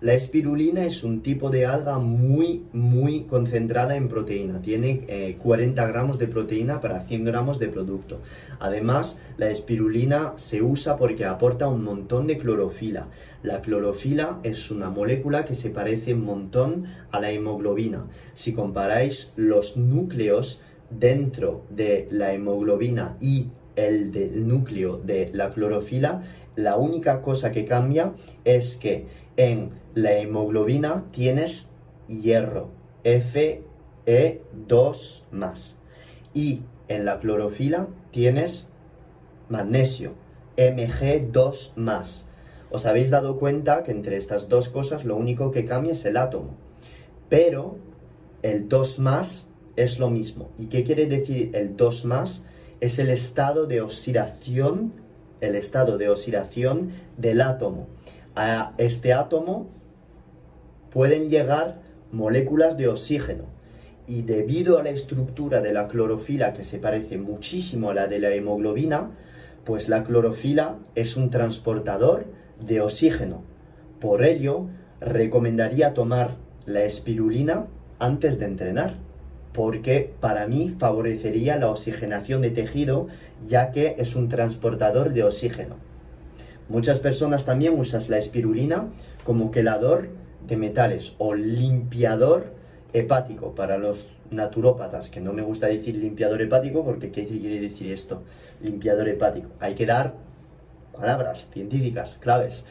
La espirulina es un tipo de alga muy, muy concentrada en proteína. Tiene 40 eh, gramos de proteína para 100 gramos de producto. Además, la espirulina se usa porque aporta un montón de clorofila. La clorofila es una molécula que se parece un montón a la hemoglobina. Si comparáis los núcleos dentro de la hemoglobina y el del núcleo de la clorofila, la única cosa que cambia es que en la hemoglobina tienes hierro, Fe2 más. Y en la clorofila tienes magnesio, Mg2 más. Os habéis dado cuenta que entre estas dos cosas lo único que cambia es el átomo. Pero el 2 más es lo mismo. ¿Y qué quiere decir el 2 más? Es el estado de oxidación, el estado de oxidación del átomo. A este átomo pueden llegar moléculas de oxígeno y debido a la estructura de la clorofila que se parece muchísimo a la de la hemoglobina, pues la clorofila es un transportador de oxígeno. Por ello, recomendaría tomar la espirulina antes de entrenar, porque para mí favorecería la oxigenación de tejido, ya que es un transportador de oxígeno. Muchas personas también usan la espirulina como quelador metales o limpiador hepático para los naturópatas, que no me gusta decir limpiador hepático porque ¿qué quiere decir esto? Limpiador hepático. Hay que dar palabras científicas, claves.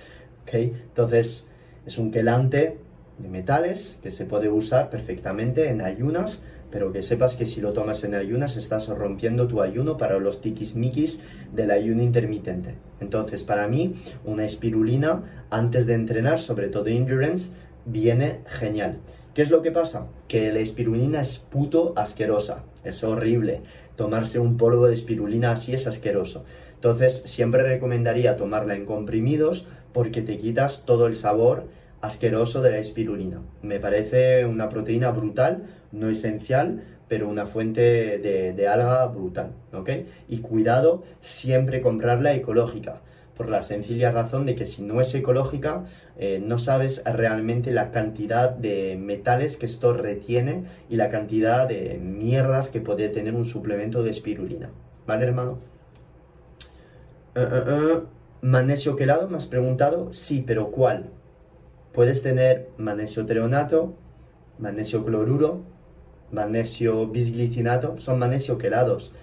¿okay? Entonces, es un quelante de metales que se puede usar perfectamente en ayunas, pero que sepas que si lo tomas en ayunas estás rompiendo tu ayuno para los tiquismiquis del ayuno intermitente. Entonces, para mí, una espirulina antes de entrenar, sobre todo endurance, viene genial. ¿Qué es lo que pasa? Que la espirulina es puto asquerosa, es horrible. Tomarse un polvo de espirulina así es asqueroso. Entonces, siempre recomendaría tomarla en comprimidos porque te quitas todo el sabor asqueroso de la espirulina. Me parece una proteína brutal, no esencial, pero una fuente de, de alga brutal, ¿ok? Y cuidado, siempre comprarla ecológica por la sencilla razón de que si no es ecológica, eh, no sabes realmente la cantidad de metales que esto retiene y la cantidad de mierdas que puede tener un suplemento de espirulina. ¿Vale, hermano? Uh, uh. ¿Magnesio quelado? ¿Me has preguntado? Sí, pero ¿cuál? Puedes tener magnesio treonato, magnesio cloruro, magnesio bisglicinato, son magnesio quelados.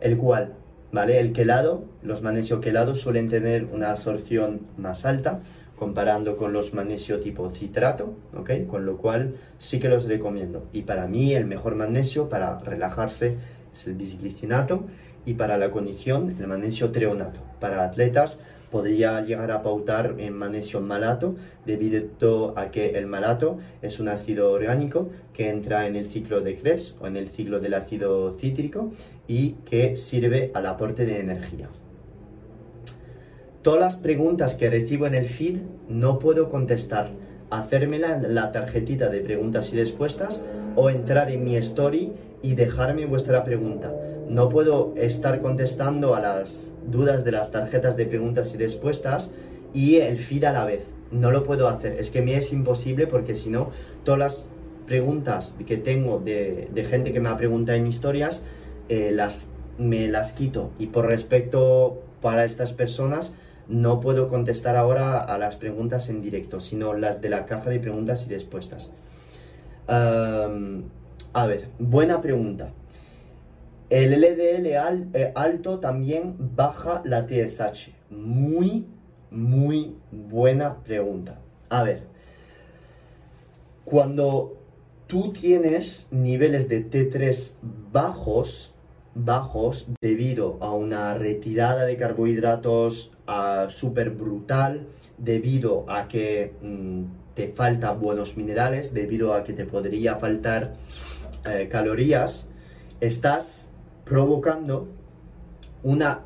¿El cual? ¿Vale? El quelado, los magnesio quelados suelen tener una absorción más alta comparando con los magnesio tipo citrato. Con lo cual sí que los recomiendo. Y para mí el mejor magnesio para relajarse es el bisglicinato y para la cognición el magnesio treonato. Para atletas podría llegar a pautar en magnesio malato debido a que el malato es un ácido orgánico que entra en el ciclo de Krebs o en el ciclo del ácido cítrico y que sirve al aporte de energía. Todas las preguntas que recibo en el feed no puedo contestar. Hacérmela la tarjetita de preguntas y respuestas o entrar en mi story y dejarme vuestra pregunta. No puedo estar contestando a las dudas de las tarjetas de preguntas y respuestas y el feed a la vez. No lo puedo hacer. Es que me es imposible porque si no, todas las preguntas que tengo de, gente que me ha preguntado en historias, eh, las, me las quito. Y por respecto para estas personas, no puedo contestar ahora a las preguntas en directo, sino las de la caja de preguntas y respuestas. A ver, buena pregunta. El LDL eh, alto también baja la TSH. Muy, muy buena pregunta. A ver, cuando tú tienes niveles de T3 bajos, bajos debido a una retirada de carbohidratos súper brutal, debido a que mm, te faltan buenos minerales, debido a que te podría faltar eh, calorías, estás provocando una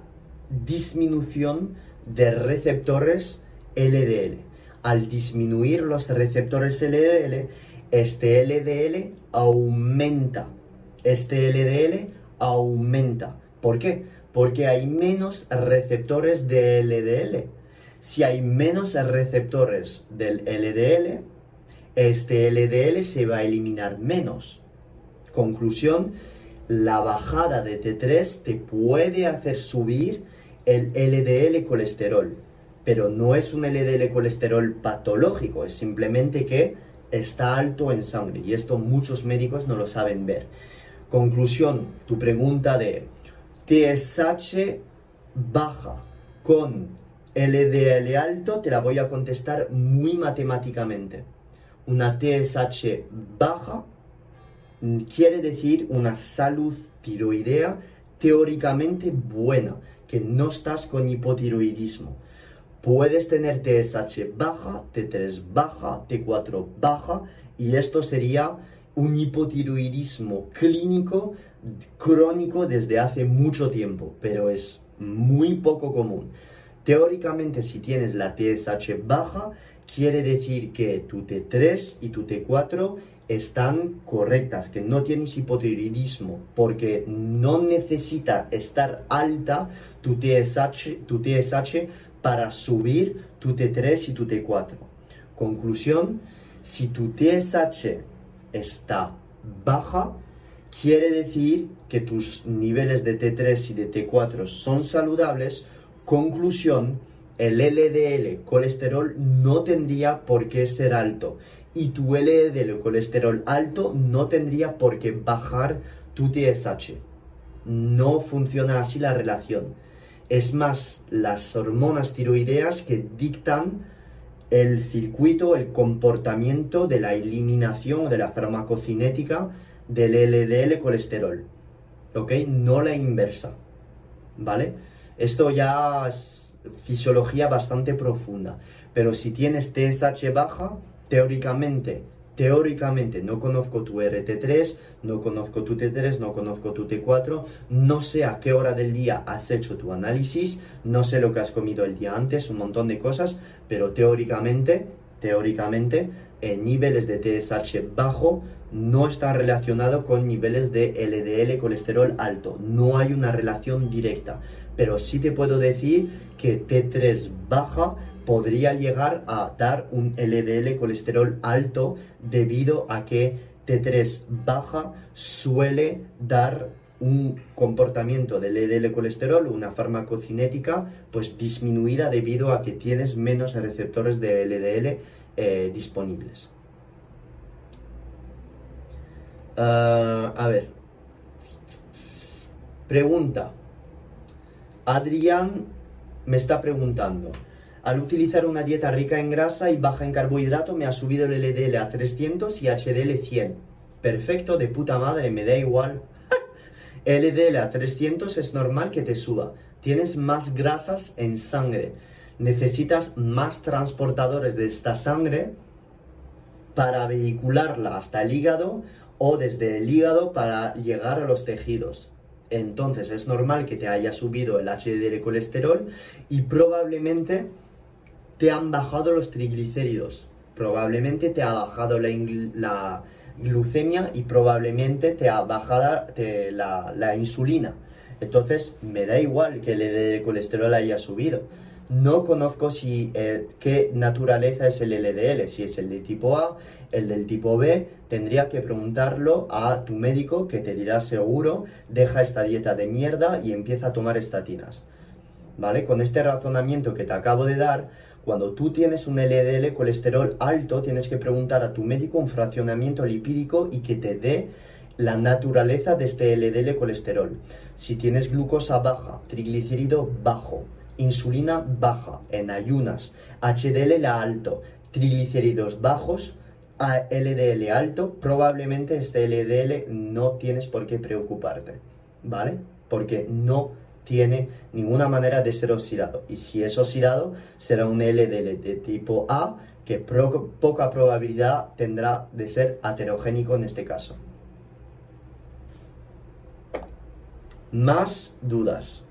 disminución de receptores LDL. Al disminuir los receptores LDL, este LDL aumenta. Este LDL aumenta. ¿Por qué? Porque hay menos receptores de LDL. Si hay menos receptores del LDL, este LDL se va a eliminar menos. Conclusión, la bajada de T3 te puede hacer subir el LDL colesterol, pero no es un LDL colesterol patológico, es simplemente que está alto en sangre y esto muchos médicos no lo saben ver. Conclusión, tu pregunta de TSH baja con LDL alto, te la voy a contestar muy matemáticamente. Una TSH baja quiere decir una salud tiroidea teóricamente buena, que no estás con hipotiroidismo. Puedes tener TSH baja, T3 baja, T4 baja, y esto sería un hipotiroidismo clínico crónico desde hace mucho tiempo, pero es muy poco común. Teóricamente, si tienes la TSH baja, quiere decir que tu T3 y tu T4 están correctas, que no tienes hipotiroidismo, porque no necesita estar alta tu TSH, tu TSH para subir tu T3 y tu T4. Conclusión, si tu TSH está baja, quiere decir que tus niveles de T3 y de T4 son saludables. Conclusión, el LDL colesterol no tendría por qué ser alto y tu LDL colesterol alto no tendría por qué bajar tu TSH. No funciona así la relación. Es más las hormonas tiroideas que dictan el circuito, el comportamiento de la eliminación de la farmacocinética del LDL colesterol. ¿Ok? No la inversa. ¿Vale? Esto ya es fisiología bastante profunda. Pero si tienes TSH baja, teóricamente, teóricamente no conozco tu RT3, no conozco tu T3, no conozco tu T4, no sé a qué hora del día has hecho tu análisis, no sé lo que has comido el día antes, un montón de cosas, pero teóricamente, teóricamente, en niveles de TSH bajo no está relacionado con niveles de LDL colesterol alto. No hay una relación directa. Pero sí te puedo decir que T3 baja podría llegar a dar un LDL colesterol alto debido a que T3 baja suele dar un comportamiento del LDL colesterol, una farmacocinética, pues disminuida debido a que tienes menos receptores de LDL eh, disponibles. Ah, a ver. Pregunta. Adrián me está preguntando. Al utilizar una dieta rica en grasa y baja en carbohidrato me ha subido el LDL a 300 y HDL 100. Perfecto, de puta madre, me da igual. <laughs> LDL a 300 es normal que te suba. Tienes más grasas en sangre. Necesitas más transportadores de esta sangre para vehicularla hasta el hígado o desde el hígado para llegar a los tejidos. Entonces es normal que te haya subido el HDL colesterol y probablemente te han bajado los triglicéridos. Probablemente te ha bajado la, glucemia y probablemente te ha bajado la, insulina. Entonces me da igual que el LDL colesterol haya subido no conozco si eh, qué naturaleza es el LDL, si es el de tipo A, el del tipo B, tendría que preguntarlo a tu médico que te dirá seguro, deja esta dieta de mierda y empieza a tomar estatinas. ¿Vale? Con este razonamiento que te acabo de dar, cuando tú tienes un LDL colesterol alto, tienes que preguntar a tu médico un fraccionamiento lipídico y que te dé la naturaleza de este LDL colesterol. Si tienes glucosa baja, triglicérido bajo, insulina baja en ayunas, HDL alto, triglicéridos bajos, LDL alto, probablemente este LDL no tienes por qué preocuparte, ¿vale? Porque no tiene ninguna manera de ser oxidado. Y si es oxidado, será un LDL de tipo A que poca probabilidad tendrá de ser aterogénico en este caso. Más dudas.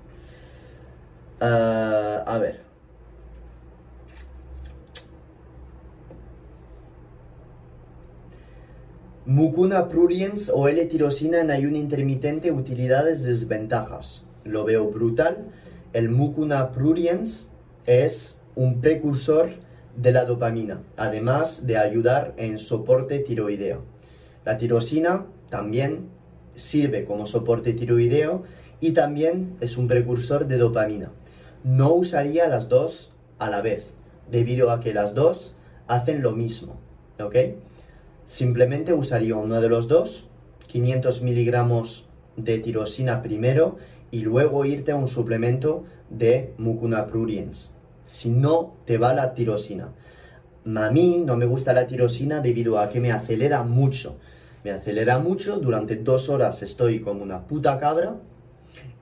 Ah, a ver. Mucuna pruriens o L-tirosina en ayuno intermitente, utilidades, desventajas. Lo veo brutal. El mucuna pruriens es un precursor de la dopamina, además de ayudar en soporte tiroideo. La tirosina también sirve como soporte tiroideo y también es un precursor de dopamina no usaría las dos a la vez, debido a que las dos hacen lo mismo, ¿ok? Simplemente usaría uno de los dos, 500 miligramos de tirosina primero y luego irte a un suplemento de mucuna pruriens. Si no te va la tirosina. A mí no me gusta la tirosina debido a que me acelera mucho. Me acelera mucho, durante dos horas estoy como una puta cabra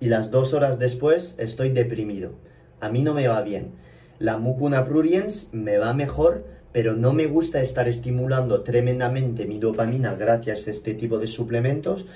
y las dos horas después estoy deprimido a mí no me va bien. La mucuna pruriens me va mejor, pero no me gusta estar estimulando tremendamente mi dopamina gracias a este tipo de suplementos,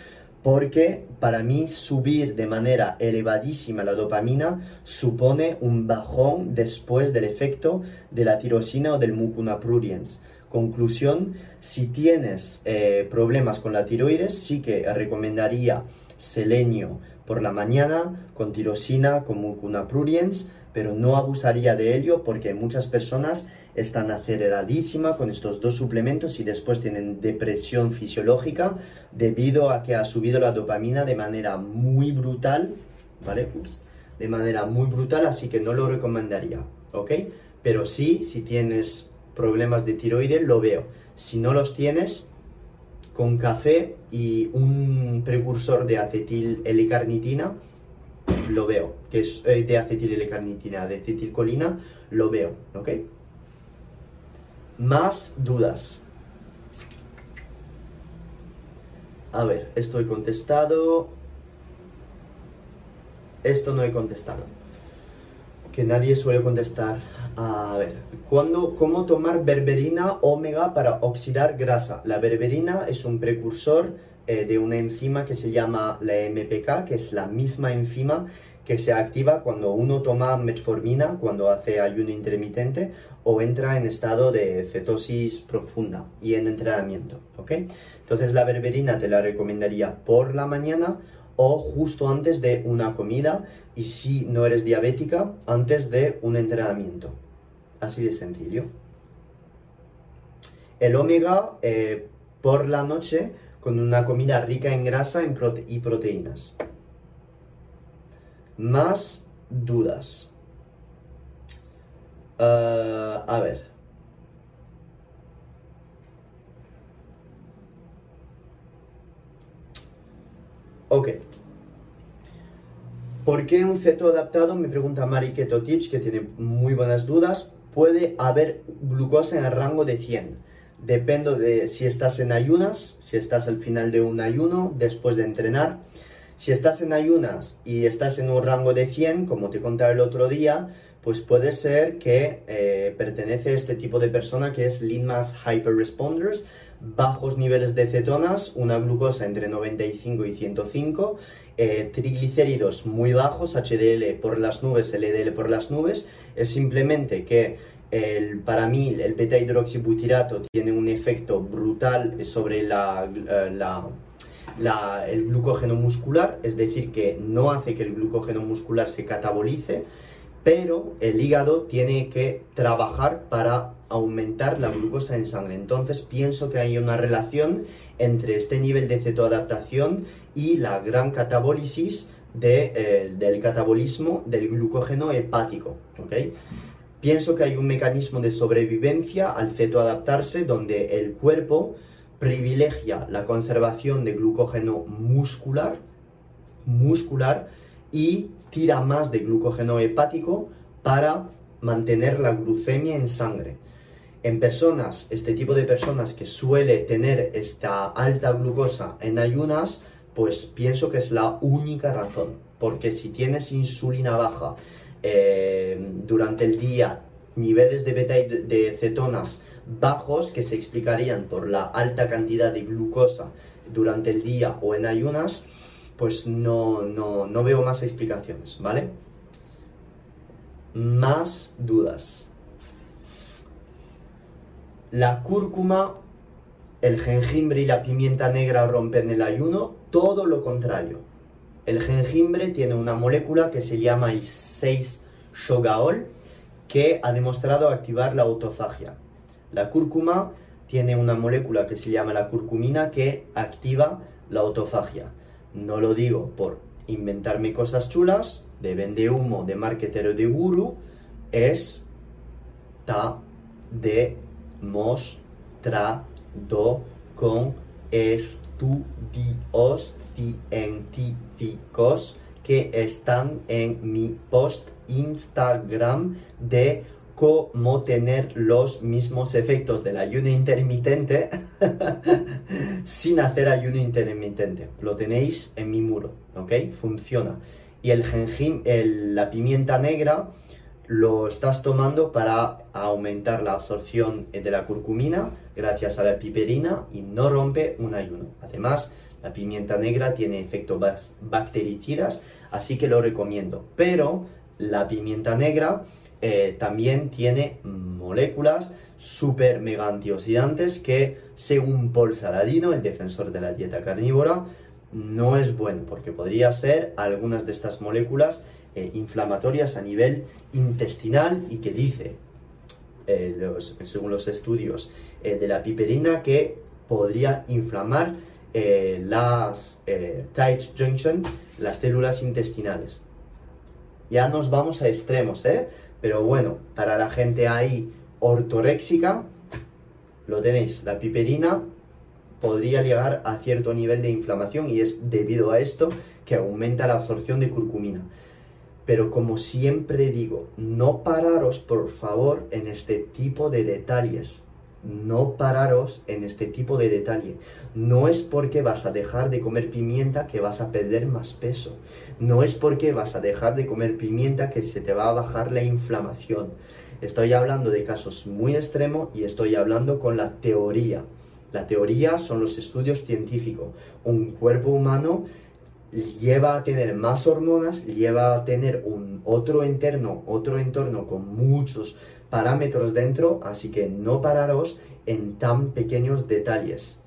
porque para mí subir de manera elevadísima la dopamina supone un bajón después del efecto de la tirosina o del mucuna pruriens. Conclusión, si tienes eh, problemas con la tiroides, sí que recomendaría selenio por la mañana con tirosina, con mucuna pruriens, pero no abusaría de ello porque muchas personas están aceleradísimas con estos dos suplementos y después tienen depresión fisiológica debido a que ha subido la dopamina de manera muy brutal, ¿vale? de manera muy brutal, así que no lo recomendaría, ¿ok? Pero sí, si tienes problemas de tiroides, lo veo. Si no los tienes, con café y un precursor de acetil L-carnitina, lo veo, que es eh, de acetil L-carnitina, de acetilcolina, lo veo, ¿ok? Más dudas. A ver, esto he contestado. Esto no he contestado. Que nadie suele contestar. A ver, ¿cómo tomar berberina omega para oxidar grasa? La berberina es un precursor eh, de una enzima que se llama la MPK, que es la misma enzima que se activa cuando uno toma metformina, cuando hace ayuno intermitente o entra en estado de cetosis profunda y en entrenamiento, ¿ok? Entonces la berberina te la recomendaría por la mañana o justo antes de una comida y si no eres diabética, antes de un entrenamiento. Así de sencillo. El omega eh, por la noche con una comida rica en grasa y proteínas. Más dudas. Ah, a ver. Ok. ¿Por qué un feto adaptado? Me pregunta Mari Keto Tips, que tiene muy buenas dudas puede haber glucosa en el rango de 100. Depende de si estás en ayunas, si estás al final de un ayuno, después de entrenar. Si estás en ayunas y estás en un rango de 100, como te contaba el otro día, pues puede ser que eh, pertenece a este tipo de persona que es Lean Mass Hyper Responders, bajos niveles de cetonas, una glucosa entre 95 y 105, eh, triglicéridos muy bajos, HDL por las nubes, LDL por las nubes, es simplemente que el, para mí el beta hidroxibutirato tiene un efecto brutal sobre la, eh, el glucógeno muscular, es decir, que no hace que el glucógeno muscular se catabolice, pero el hígado tiene que trabajar para aumentar la glucosa en sangre. Entonces pienso que hay una relación entre este nivel de cetoadaptación y la gran catabólisis eh, del catabolismo del glucógeno hepático. Pienso que hay un mecanismo de sobrevivencia al cetoadaptarse donde el cuerpo privilegia la conservación de glucógeno muscular, muscular y tira más de glucógeno hepático para mantener la glucemia en sangre. En personas, este tipo de personas que suele tener esta alta glucosa en ayunas, pues pienso que es la única razón. Porque si tienes insulina baja eh, durante el día, niveles de beta y de cetonas bajos que se explicarían por la alta cantidad de glucosa durante el día o en ayunas, pues no, no, no veo más explicaciones, ¿vale? Más dudas. La cúrcuma, el jengibre y la pimienta negra rompen el ayuno, todo lo contrario. El jengibre tiene una molécula que se llama 6-shogaol que ha demostrado activar la autofagia. La cúrcuma tiene una molécula que se llama la curcumina que activa la autofagia. No lo digo por inventarme cosas chulas, de vende humo, de marketero, de guru, es ta de mostrado con estudios científicos que están en mi post Instagram de cómo tener los mismos efectos del ayuno intermitente <laughs> sin hacer ayuno intermitente. Lo tenéis en mi muro, ¿ok? Funciona. Y el jengibre, la pimienta negra, lo estás tomando para aumentar la absorción de la curcumina gracias a la piperina y no rompe un ayuno. Además, la pimienta negra tiene efectos bactericidas, así que lo recomiendo. Pero la pimienta negra eh, también tiene moléculas super mega antioxidantes que, según Paul Saladino, el defensor de la dieta carnívora, no es bueno porque podría ser algunas de estas moléculas eh, inflamatorias a nivel intestinal y que dice, eh, según los estudios de la piperina, que podría inflamar las tight junction, las células intestinales. Ya nos vamos a extremos, ¿eh? Pero bueno, para la gente ahí ortoréxica, lo tenéis, la piperina podría llegar a cierto nivel de inflamación y es debido a esto que aumenta la absorción de curcumina. Pero como siempre digo, no pararos por favor en este tipo de detalles. No pararos en este tipo de detalle. No es porque vas a dejar de comer pimienta que vas a perder más peso. No es porque vas a dejar de comer pimienta que se te va a bajar la inflamación. Estoy hablando de casos muy extremos y estoy hablando con la teoría. La teoría son los estudios científicos. Un cuerpo humano lleva a tener más hormonas, lleva a tener un otro interno, otro entorno con muchos parámetros dentro, así que no pararos en tan pequeños detalles.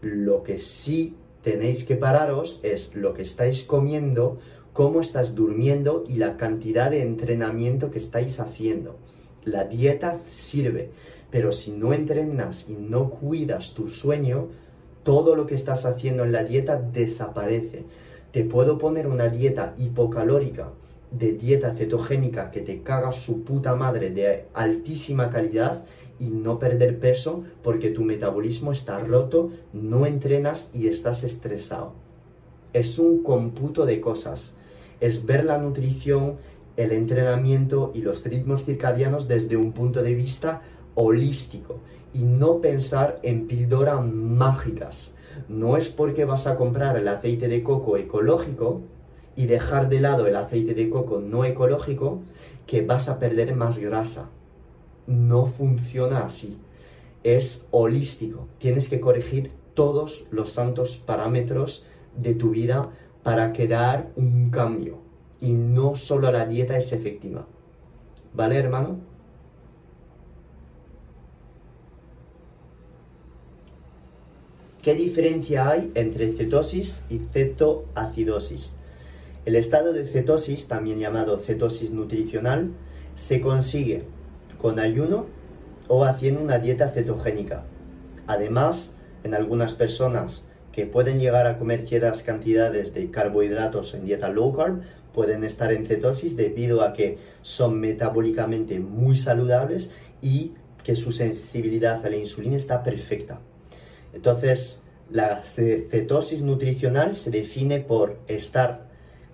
Lo que sí tenéis que pararos es lo que estáis comiendo, cómo estás durmiendo y la cantidad de entrenamiento que estáis haciendo. La dieta sirve, pero si no entrenas y no cuidas tu sueño, todo lo que estás haciendo en la dieta desaparece te puedo poner una dieta hipocalórica, de dieta cetogénica que te caga su puta madre de altísima calidad y no perder peso porque tu metabolismo está roto, no entrenas y estás estresado. Es un computo de cosas. Es ver la nutrición, el entrenamiento y los ritmos circadianos desde un punto de vista holístico y no pensar en píldoras mágicas No es porque vas a comprar el aceite de coco ecológico y dejar de lado el aceite de coco no ecológico que vas a perder más grasa. No funciona así. Es holístico. Tienes que corregir todos los santos parámetros de tu vida para crear un cambio. Y no solo la dieta es efectiva. ¿Vale, hermano? ¿Qué diferencia hay entre cetosis y cetoacidosis? El estado de cetosis, también llamado cetosis nutricional, se consigue con ayuno o haciendo una dieta cetogénica. Además, en algunas personas que pueden llegar a comer ciertas cantidades de carbohidratos en dieta low carb, pueden estar en cetosis debido a que son metabólicamente muy saludables y que su sensibilidad a la insulina está perfecta. Entonces, la cetosis nutricional se define por estar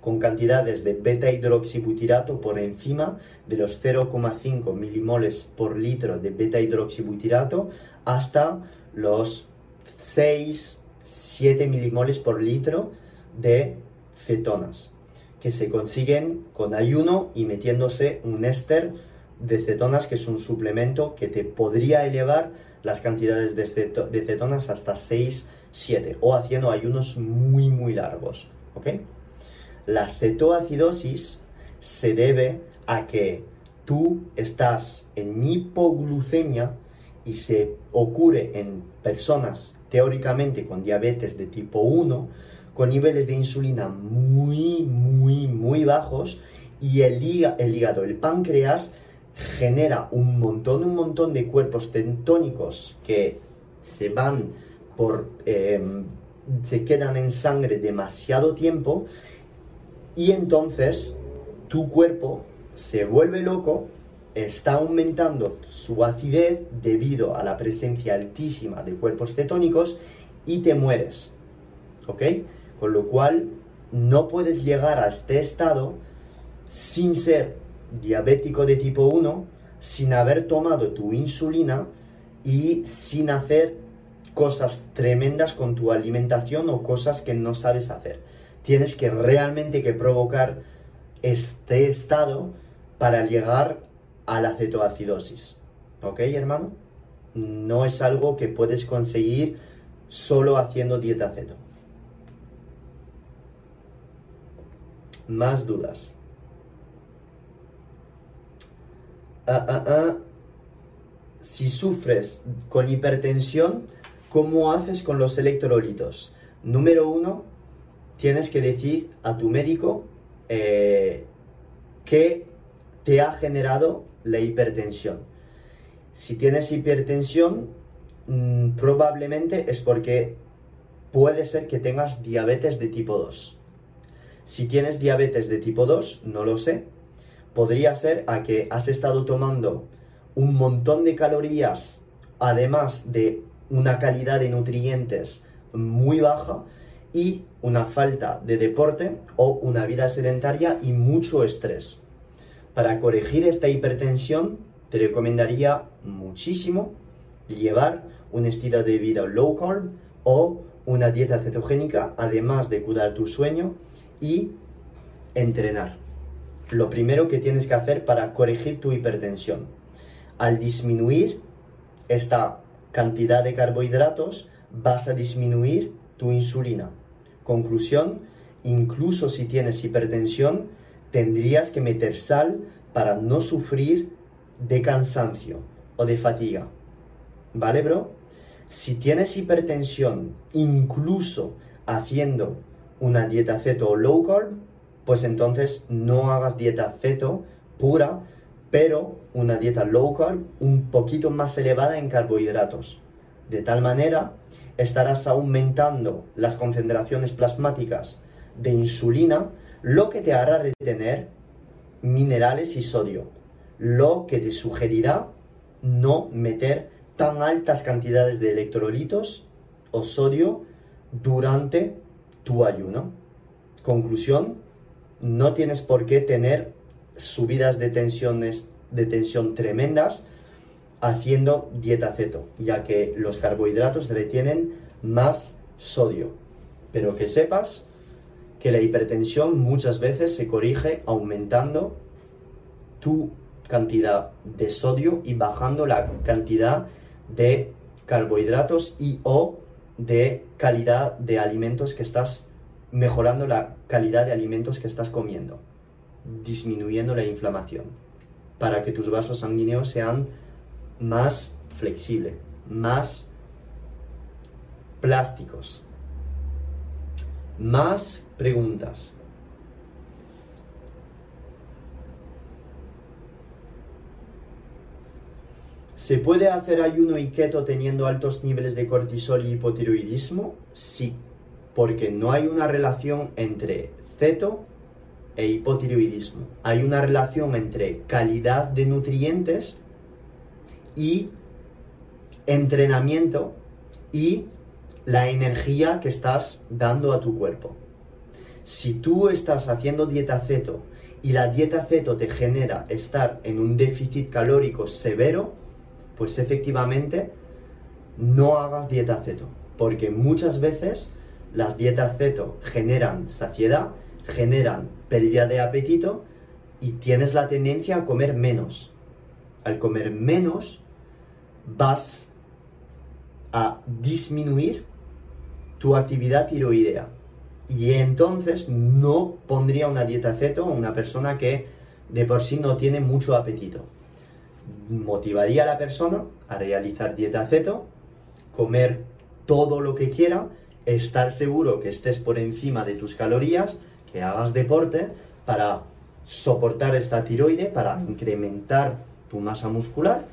con cantidades de beta hidroxibutirato por encima de los 0,5 milimoles por litro de beta hidroxibutirato hasta los 6, 7 milimoles por litro de cetonas, que se consiguen con ayuno y metiéndose un éster de cetonas, que es un suplemento que te podría elevar las cantidades de, cetonas hasta 6, 7 o haciendo ayunos muy muy largos. ¿ok? La cetoacidosis se debe a que tú estás en hipoglucemia y se ocurre en personas teóricamente con diabetes de tipo 1 con niveles de insulina muy muy muy bajos y el, hígado, el páncreas genera un montón, un montón de cuerpos tentónicos que se van por, em, se quedan en sangre demasiado tiempo y entonces tu cuerpo se vuelve loco, está aumentando su acidez debido a la presencia altísima de cuerpos cetónicos y te mueres. ¿Ok? Con lo cual no puedes llegar a este estado sin ser diabético de tipo 1 sin haber tomado tu insulina y sin hacer cosas tremendas con tu alimentación o cosas que no sabes hacer. Tienes que realmente que provocar este estado para llegar a la cetoacidosis. ¿Ok, hermano? No es algo que puedes conseguir solo haciendo dieta ceto. Más dudas. Ah, ah, ah. si sufres con hipertensión, ¿cómo haces con los electrolitos? Número uno, tienes que decir a tu médico eh, qué te ha generado la hipertensión. Si tienes hipertensión, mm, probablemente es porque puede ser que tengas diabetes de tipo 2. Si tienes diabetes de tipo 2, no lo sé, podría ser a que has estado tomando un montón de calorías, además de una calidad de nutrientes muy baja y una falta de deporte o una vida sedentaria y mucho estrés. Para corregir esta hipertensión, te recomendaría muchísimo llevar un estilo de vida low carb o una dieta cetogénica, además de cuidar tu sueño y entrenar lo primero que tienes que hacer para corregir tu hipertensión. Al disminuir esta cantidad de carbohidratos, vas a disminuir tu insulina. Conclusión, incluso si tienes hipertensión, tendrías que meter sal para no sufrir de cansancio o de fatiga. ¿Vale, bro? Si tienes hipertensión, incluso haciendo una dieta ceto o low carb, pues entonces no hagas dieta ceto pura, pero una dieta low carb un poquito más elevada en carbohidratos. De tal manera estarás aumentando las concentraciones plasmáticas de insulina, lo que te hará retener minerales y sodio, lo que te sugerirá no meter tan altas cantidades de electrolitos o sodio durante tu ayuno. Conclusión, no tienes por qué tener subidas de tensiones de tensión tremendas haciendo dieta ceto, ya que los carbohidratos retienen más sodio. Pero que sepas que la hipertensión muchas veces se corrige aumentando tu cantidad de sodio y bajando la cantidad de carbohidratos y o de calidad de alimentos que estás mejorando la calidad de alimentos que estás comiendo, disminuyendo la inflamación, para que tus vasos sanguíneos sean más flexibles, más plásticos. Más preguntas. ¿Se puede hacer ayuno y keto teniendo altos niveles de cortisol y hipotiroidismo? Sí, porque no hay una relación entre ceto e hipotiroidismo. Hay una relación entre calidad de nutrientes y entrenamiento y la energía que estás dando a tu cuerpo. Si tú estás haciendo dieta ceto y la dieta ceto te genera estar en un déficit calórico severo, pues efectivamente no hagas dieta ceto, porque muchas veces las dietas ceto generan saciedad, generan pérdida de apetito y tienes la tendencia a comer menos. Al comer menos vas a disminuir tu actividad tiroidea. Y entonces no pondría una dieta ceto a una persona que de por sí no tiene mucho apetito. Motivaría a la persona a realizar dieta ceto, comer todo lo que quiera, estar seguro que estés por encima de tus calorías, que hagas deporte para soportar esta tiroide, para incrementar tu masa muscular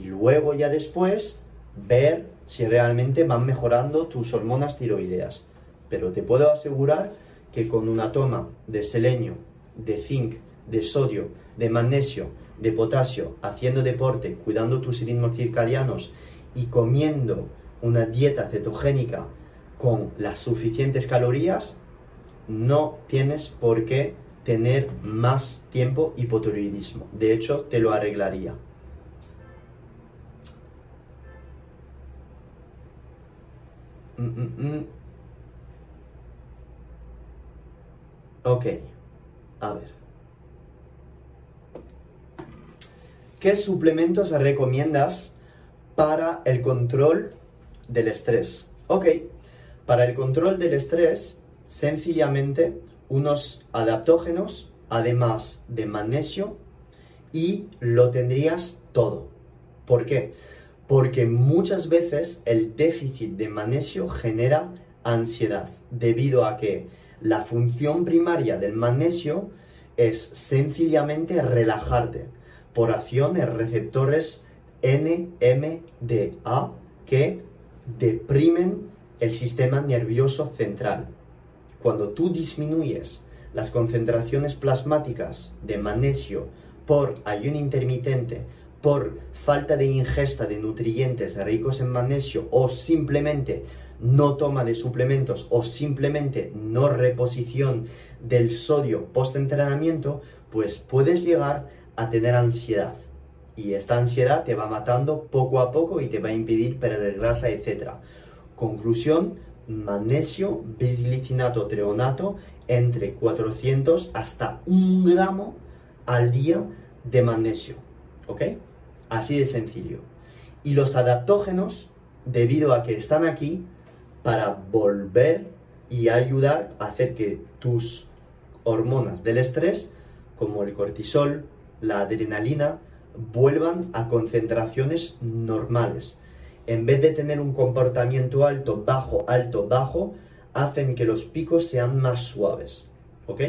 y luego ya después ver si realmente van mejorando tus hormonas tiroideas. Pero te puedo asegurar que con una toma de selenio, de zinc, de sodio, de magnesio, de potasio, haciendo deporte, cuidando tus ritmos circadianos y comiendo una dieta cetogénica con las suficientes calorías, no tienes por qué tener más tiempo hipotiroidismo. De hecho, te lo arreglaría. Mm, mm, mm. Ok, a ver. ¿Qué suplementos recomiendas para el control del estrés? Ok, para el control del estrés, sencillamente unos adaptógenos, además de magnesio, y lo tendrías todo. ¿Por qué? Porque muchas veces el déficit de magnesio genera ansiedad, debido a que la función primaria del magnesio es sencillamente relajarte por acción de receptores NMDA que deprimen el sistema nervioso central. Cuando tú disminuyes las concentraciones plasmáticas de magnesio por ayuno intermitente, por falta de ingesta de nutrientes ricos en magnesio o simplemente no toma de suplementos o simplemente no reposición del sodio post-entrenamiento, pues puedes llegar a tener ansiedad. Y esta ansiedad te va matando poco a poco y te va a impedir perder grasa, etc. Conclusión, magnesio, bisilicinato, treonato, entre 400 hasta 1 gramo al día de magnesio. ¿Ok? Así de sencillo. Y los adaptógenos, debido a que están aquí, para volver y ayudar a hacer que tus hormonas del estrés, como el cortisol, la adrenalina, vuelvan a concentraciones normales. En vez de tener un comportamiento alto, bajo, alto, bajo, hacen que los picos sean más suaves. ¿Ok?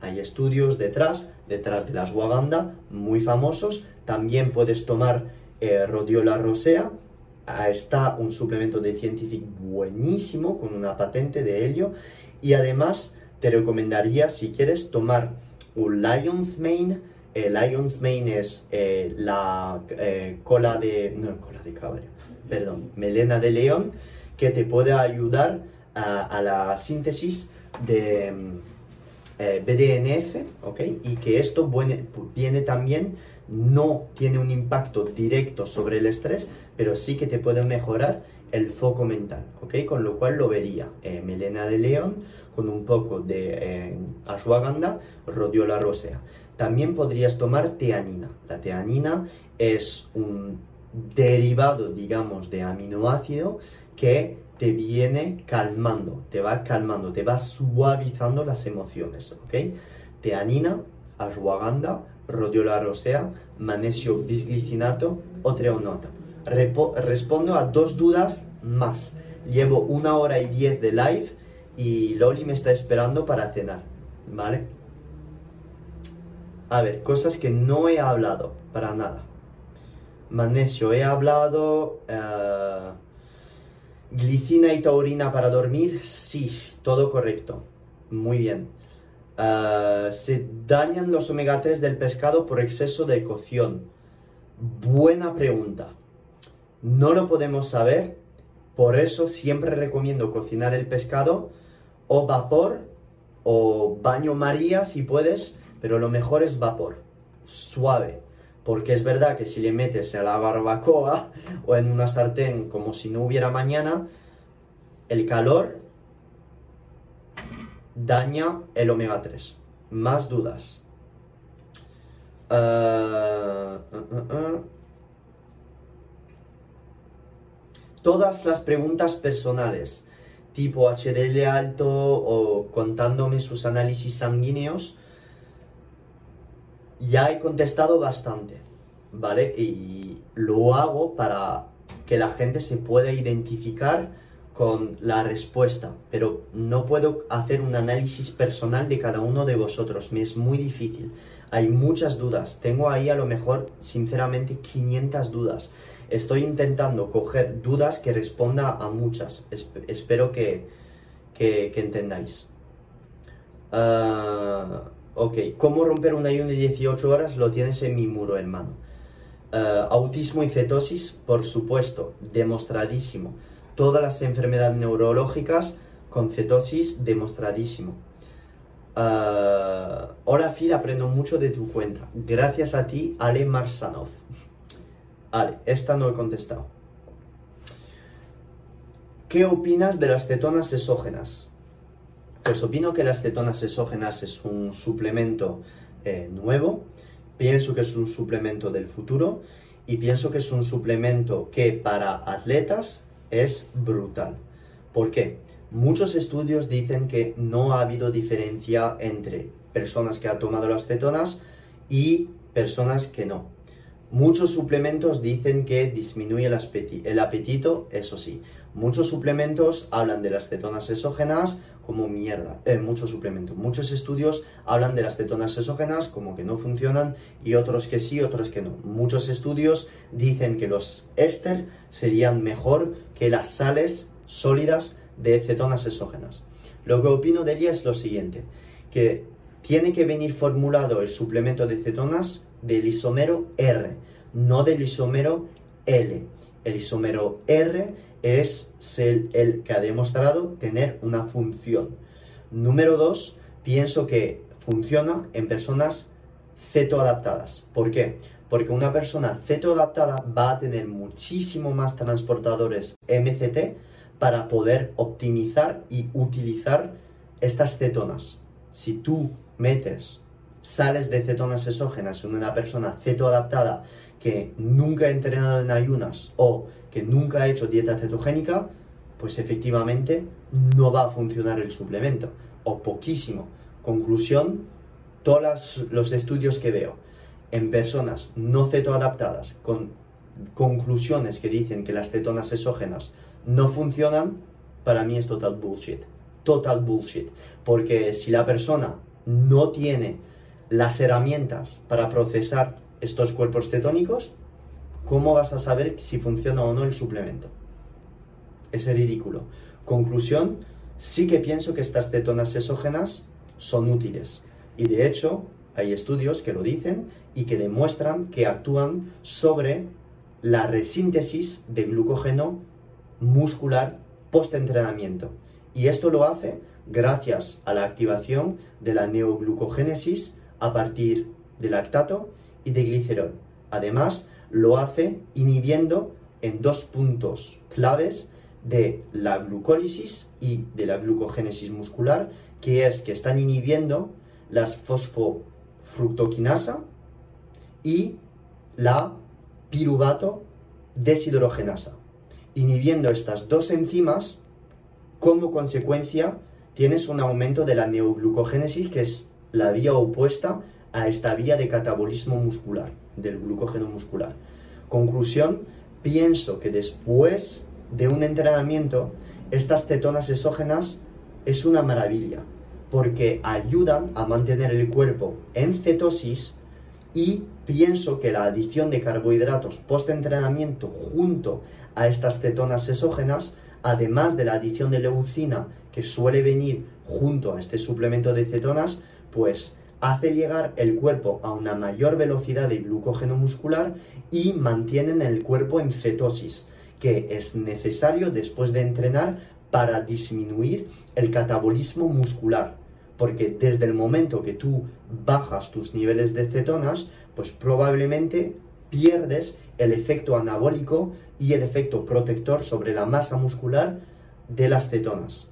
Hay estudios detrás, detrás de las ashwagandha, muy famosos. También puedes tomar eh, Rhodiola rosea. Ah, está un suplemento de Scientific buenísimo con una patente de helio. Y además te recomendaría, si quieres, tomar un Lion's Mane. El Lion's Mane es eh, la eh, cola de... No, cola de caballo. Perdón, melena de león que te puede ayudar a la síntesis de eh, BDNF, ¿ok? Y que esto viene, también, no tiene un impacto directo sobre el estrés, pero sí que te puede mejorar el foco mental, ¿ok? Con lo cual lo vería eh, melena de león con un poco de eh, ashwagandha, rhodiola rosea. También podrías tomar teanina. La teanina es un derivado, digamos, de aminoácido que te viene calmando, te va calmando, te va suavizando las emociones, ¿ok? Teanina, ashwagandha, rhodiola rosea, magnesio bisglicinato o treonota. respondo a dos dudas más. Llevo una hora y diez de live y Loli me está esperando para cenar, ¿vale? A ver, cosas que no he hablado para nada. Magnesio, he hablado... Eh, glicina y taurina para dormir, sí, todo correcto. Muy bien. Eh, se dañan los omega 3 del pescado por exceso de cocción. Buena pregunta. No lo podemos saber, por eso siempre recomiendo cocinar el pescado o vapor o baño María si puedes, pero lo mejor es vapor, suave. Porque es verdad que si le metes a la barbacoa o en una sartén como si no hubiera mañana, el calor daña el omega 3. Más dudas. Uh, uh, uh, Todas las preguntas personales, tipo HDL alto o contándome sus análisis sanguíneos, ya he contestado bastante, ¿vale? Y lo hago para que la gente se pueda identificar con la respuesta, pero no puedo hacer un análisis personal de cada uno de vosotros, me es muy difícil. Hay muchas dudas, tengo ahí a lo mejor sinceramente 500 dudas. Estoy intentando coger dudas que responda a muchas. espero que, entendáis. Ah, ok, ¿cómo romper un ayuno de 18 horas? Lo tienes en mi muro, hermano. Ah, autismo y cetosis, por supuesto, demostradísimo todas las enfermedades neurológicas con cetosis demostradísimo. Uh, hola Phil, aprendo mucho de tu cuenta. Gracias a ti, Ale Marsanov. Ale, esta no he contestado. ¿Qué opinas de las cetonas exógenas? Pues opino que las cetonas exógenas es un suplemento eh, nuevo, pienso que es un suplemento del futuro y pienso que es un suplemento que para atletas es brutal. ¿Por qué? Muchos estudios dicen que no ha habido diferencia entre personas que han tomado las cetonas y personas que no. Muchos suplementos dicen que disminuye el, apetito, eso sí. Muchos suplementos hablan de las cetonas exógenas como mierda. Eh, muchos suplementos. Muchos estudios hablan de las cetonas exógenas como que no funcionan y otros que sí, otros que no. Muchos estudios dicen que los éster serían mejor que las sales sólidas de cetonas exógenas. Lo que opino de ella es lo siguiente, que tiene que venir formulado el suplemento de cetonas del isómero R, no del isómero L. El isómero R es el, el que ha demostrado tener una función. Número 2, pienso que funciona en personas cetoadaptadas. ¿Por qué? Porque una persona cetoadaptada va a tener muchísimo más transportadores MCT para poder optimizar y utilizar estas cetonas. Si tú metes sales de cetonas exógenas en una persona cetoadaptada que nunca ha entrenado en ayunas o que nunca ha hecho dieta cetogénica, pues efectivamente no va a funcionar el suplemento o poquísimo. Conclusión, todos los estudios que veo en personas no cetoadaptadas con conclusiones que dicen que las cetonas exógenas no funcionan, para mí es total bullshit. Total bullshit. Porque si la persona no tiene las herramientas para procesar estos cuerpos cetónicos, ¿cómo vas a saber si funciona o no el suplemento? Es ridículo. Conclusión, sí que pienso que estas cetonas exógenas son útiles. Y de hecho, hay estudios que lo dicen y que demuestran que actúan sobre la resíntesis de glucógeno muscular post-entrenamiento. Y esto lo hace gracias a la activación de la neoglucogénesis a partir de lactato y de glicerol. Además, lo hace inhibiendo en dos puntos claves de la glucólisis y de la glucogénesis muscular, que es que están inhibiendo las fosfofructoquinasa y la piruvato deshidrogenasa. Inhibiendo estas dos enzimas, como consecuencia tienes un aumento de la neoglucogénesis, que es la vía opuesta a esta vía de catabolismo muscular, del glucógeno muscular. Conclusión, pienso que después de un entrenamiento, estas cetonas exógenas es una maravilla, porque ayudan a mantener el cuerpo en cetosis y pienso que la adición de carbohidratos post-entrenamiento junto a estas cetonas exógenas, además de la adición de leucina que suele venir junto a este suplemento de cetonas, pues hace llegar el cuerpo a una mayor velocidad de glucógeno muscular y mantienen el cuerpo en cetosis, que es necesario después de entrenar para disminuir el catabolismo muscular. Porque desde el momento que tú bajas tus niveles de cetonas, pues probablemente pierdes el efecto anabólico y el efecto protector sobre la masa muscular de las cetonas.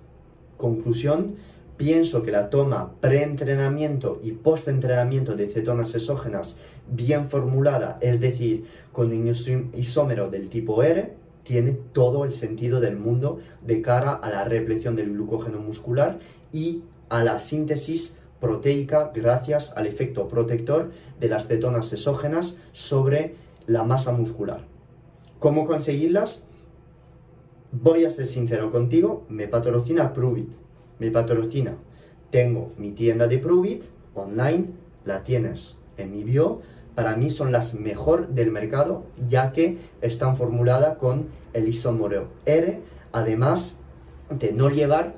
Conclusión, pienso que la toma preentrenamiento y postentrenamiento de cetonas exógenas bien formulada, es decir, con un isómero del tipo R, tiene todo el sentido del mundo de cara a la represión del glucógeno muscular y a la síntesis proteica gracias al efecto protector de las cetonas exógenas sobre la masa muscular. ¿Cómo conseguirlas? Voy a ser sincero contigo, me patrocina Pruvit me patrocina. Tengo mi tienda de Pruvit online, la tienes en mi bio. Para mí son las mejor del mercado, ya que están formuladas con el isómero R, además de no llevar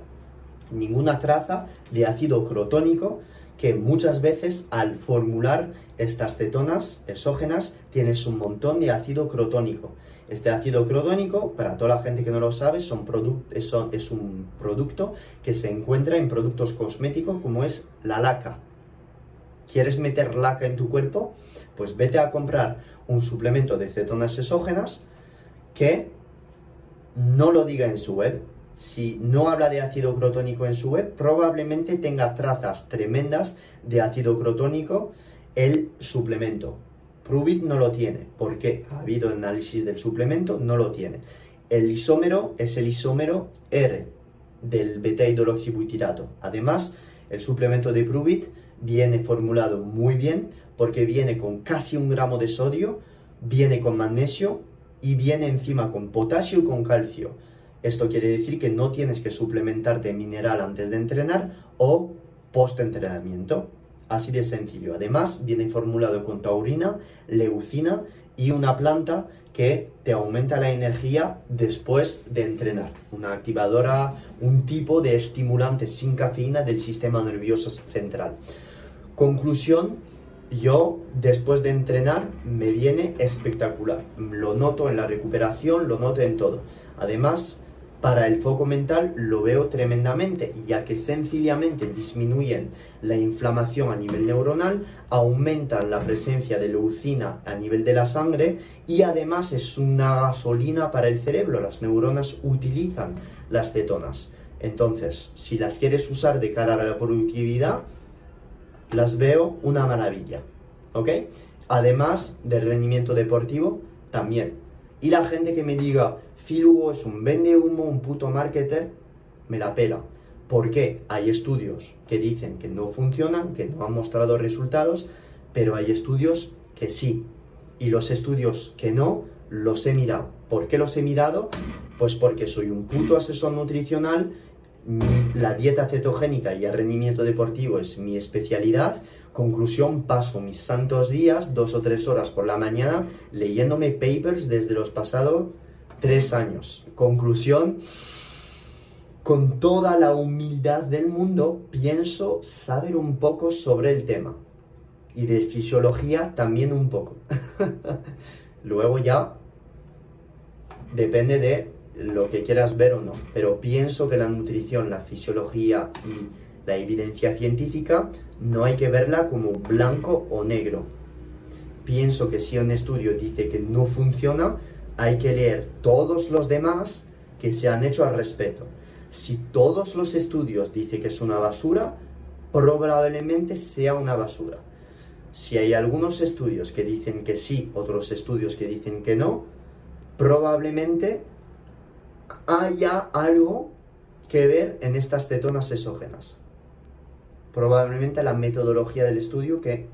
ninguna traza de ácido crotónico, que muchas veces al formular estas cetonas exógenas tienes un montón de ácido crotónico. Este ácido crotónico, para toda la gente que no lo sabe, son es un producto que se encuentra en productos cosméticos como es la laca. ¿Quieres meter laca en tu cuerpo? Pues vete a comprar un suplemento de cetonas exógenas que no lo diga en su web. Si no habla de ácido crotónico en su web, probablemente tenga trazas tremendas de ácido crotónico el suplemento. Pruvit no lo tiene, porque ha habido análisis del suplemento, no lo tiene. El isómero es el isómero R del beta-hidroxibutirato. Además, el suplemento de Pruvit viene formulado muy bien porque viene con casi un gramo de sodio, viene con magnesio y viene encima con potasio y con calcio. Esto quiere decir que no tienes que suplementarte mineral antes de entrenar o post-entrenamiento. Así de sencillo. Además, viene formulado con taurina, leucina y una planta que te aumenta la energía después de entrenar. Una activadora, un tipo de estimulante sin cafeína del sistema nervioso central. Conclusión, yo después de entrenar me viene espectacular. Lo noto en la recuperación, lo noto en todo. Además, para el foco mental lo veo tremendamente, ya que sencillamente disminuyen la inflamación a nivel neuronal, aumentan la presencia de leucina a nivel de la sangre y además es una gasolina para el cerebro. Las neuronas utilizan las cetonas. Entonces, si las quieres usar de cara a la productividad, las veo una maravilla. ¿Ok? Además del rendimiento deportivo, también. Y la gente que me diga, Phil es un vende humo, un puto marketer, me la pela. ¿Por qué? Hay estudios que dicen que no funcionan, que no han mostrado resultados, pero hay estudios que sí. Y los estudios que no, los he mirado. ¿Por qué los he mirado? Pues porque soy un puto asesor nutricional, la dieta cetogénica y el rendimiento deportivo es mi especialidad. Conclusión, paso mis santos días, dos o tres horas por la mañana, leyéndome papers desde los pasados tres años. Conclusión, con toda la humildad del mundo, pienso saber un poco sobre el tema. Y de fisiología también un poco. <laughs> Luego ya depende de lo que quieras ver o no. Pero pienso que la nutrición, la fisiología y la evidencia científica no hay que verla como blanco o negro. Pienso que si un estudio dice que no funciona, hay que leer todos los demás que se han hecho al respecto. Si todos los estudios dicen que es una basura, probablemente sea una basura. Si hay algunos estudios que dicen que sí, otros estudios que dicen que no, probablemente haya algo que ver en estas cetonas exógenas. Probablemente la metodología del estudio que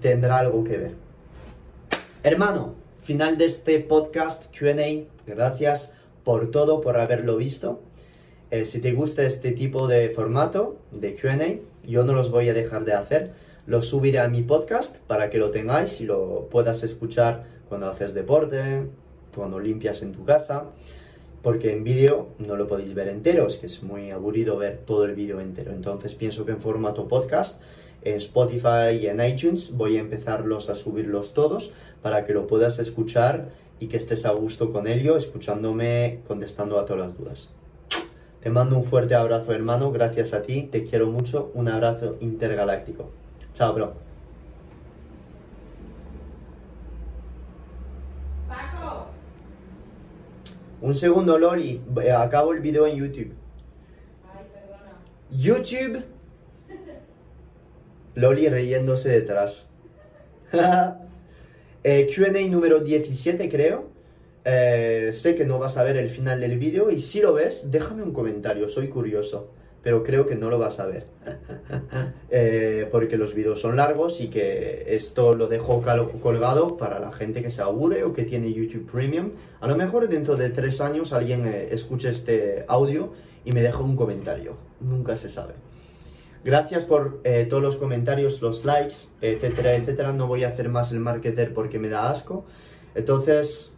tendrá algo que ver. Hermano, final de este podcast QA. Gracias por todo, por haberlo visto. Eh, si te gusta este tipo de formato de QA, yo no los voy a dejar de hacer. Los subiré a mi podcast para que lo tengáis y lo puedas escuchar cuando haces deporte, cuando limpias en tu casa, porque en vídeo no lo podéis ver entero, es que es muy aburrido ver todo el vídeo entero. Entonces pienso que en formato podcast, en Spotify y en iTunes, voy a empezarlos a subirlos todos para que lo puedas escuchar y que estés a gusto con ello, escuchándome, contestando a todas las dudas. Te mando un fuerte abrazo, hermano. Gracias a ti. Te quiero mucho. Un abrazo intergaláctico. Chao, bro. Un segundo, Loli. Acabo el video en YouTube. Ay, perdona. YouTube. <laughs> Loli reyéndose detrás. <laughs> eh, QA número 17, creo. Eh, sé que no vas a ver el final del vídeo y si lo ves, déjame un comentario, soy curioso, pero creo que no lo vas a ver. <laughs> Eh, porque los vídeos son largos y que esto lo dejo colgado para la gente que se aburre o que tiene YouTube Premium. A lo mejor dentro de tres años alguien eh, escuche este audio y me deja un comentario, nunca se sabe. Gracias por todos los comentarios, los likes, etcétera, etcétera. No voy a hacer más el marketer porque me da asco. Entonces,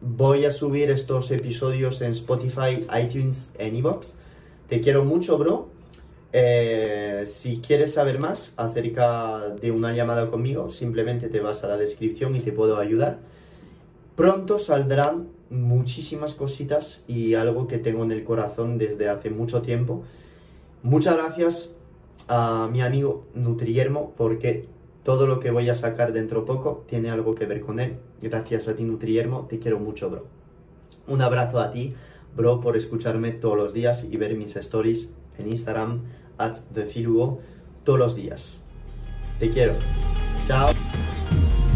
Voy a subir estos episodios en Spotify, iTunes, en Evox. Te quiero mucho, bro. Eh, si quieres saber más acerca de una llamada conmigo, simplemente te vas a la descripción y te puedo ayudar. Pronto saldrán muchísimas cositas y algo que tengo en el corazón desde hace mucho tiempo. Muchas gracias a mi amigo Nutriermo porque todo lo que voy a sacar dentro poco tiene algo que ver con él. Gracias a ti, Nutriermo. Te quiero mucho, bro. Un abrazo a ti, bro, por escucharme todos los días y ver mis stories en Instagram, at TheFilugo, todos los días. Te quiero. Chao.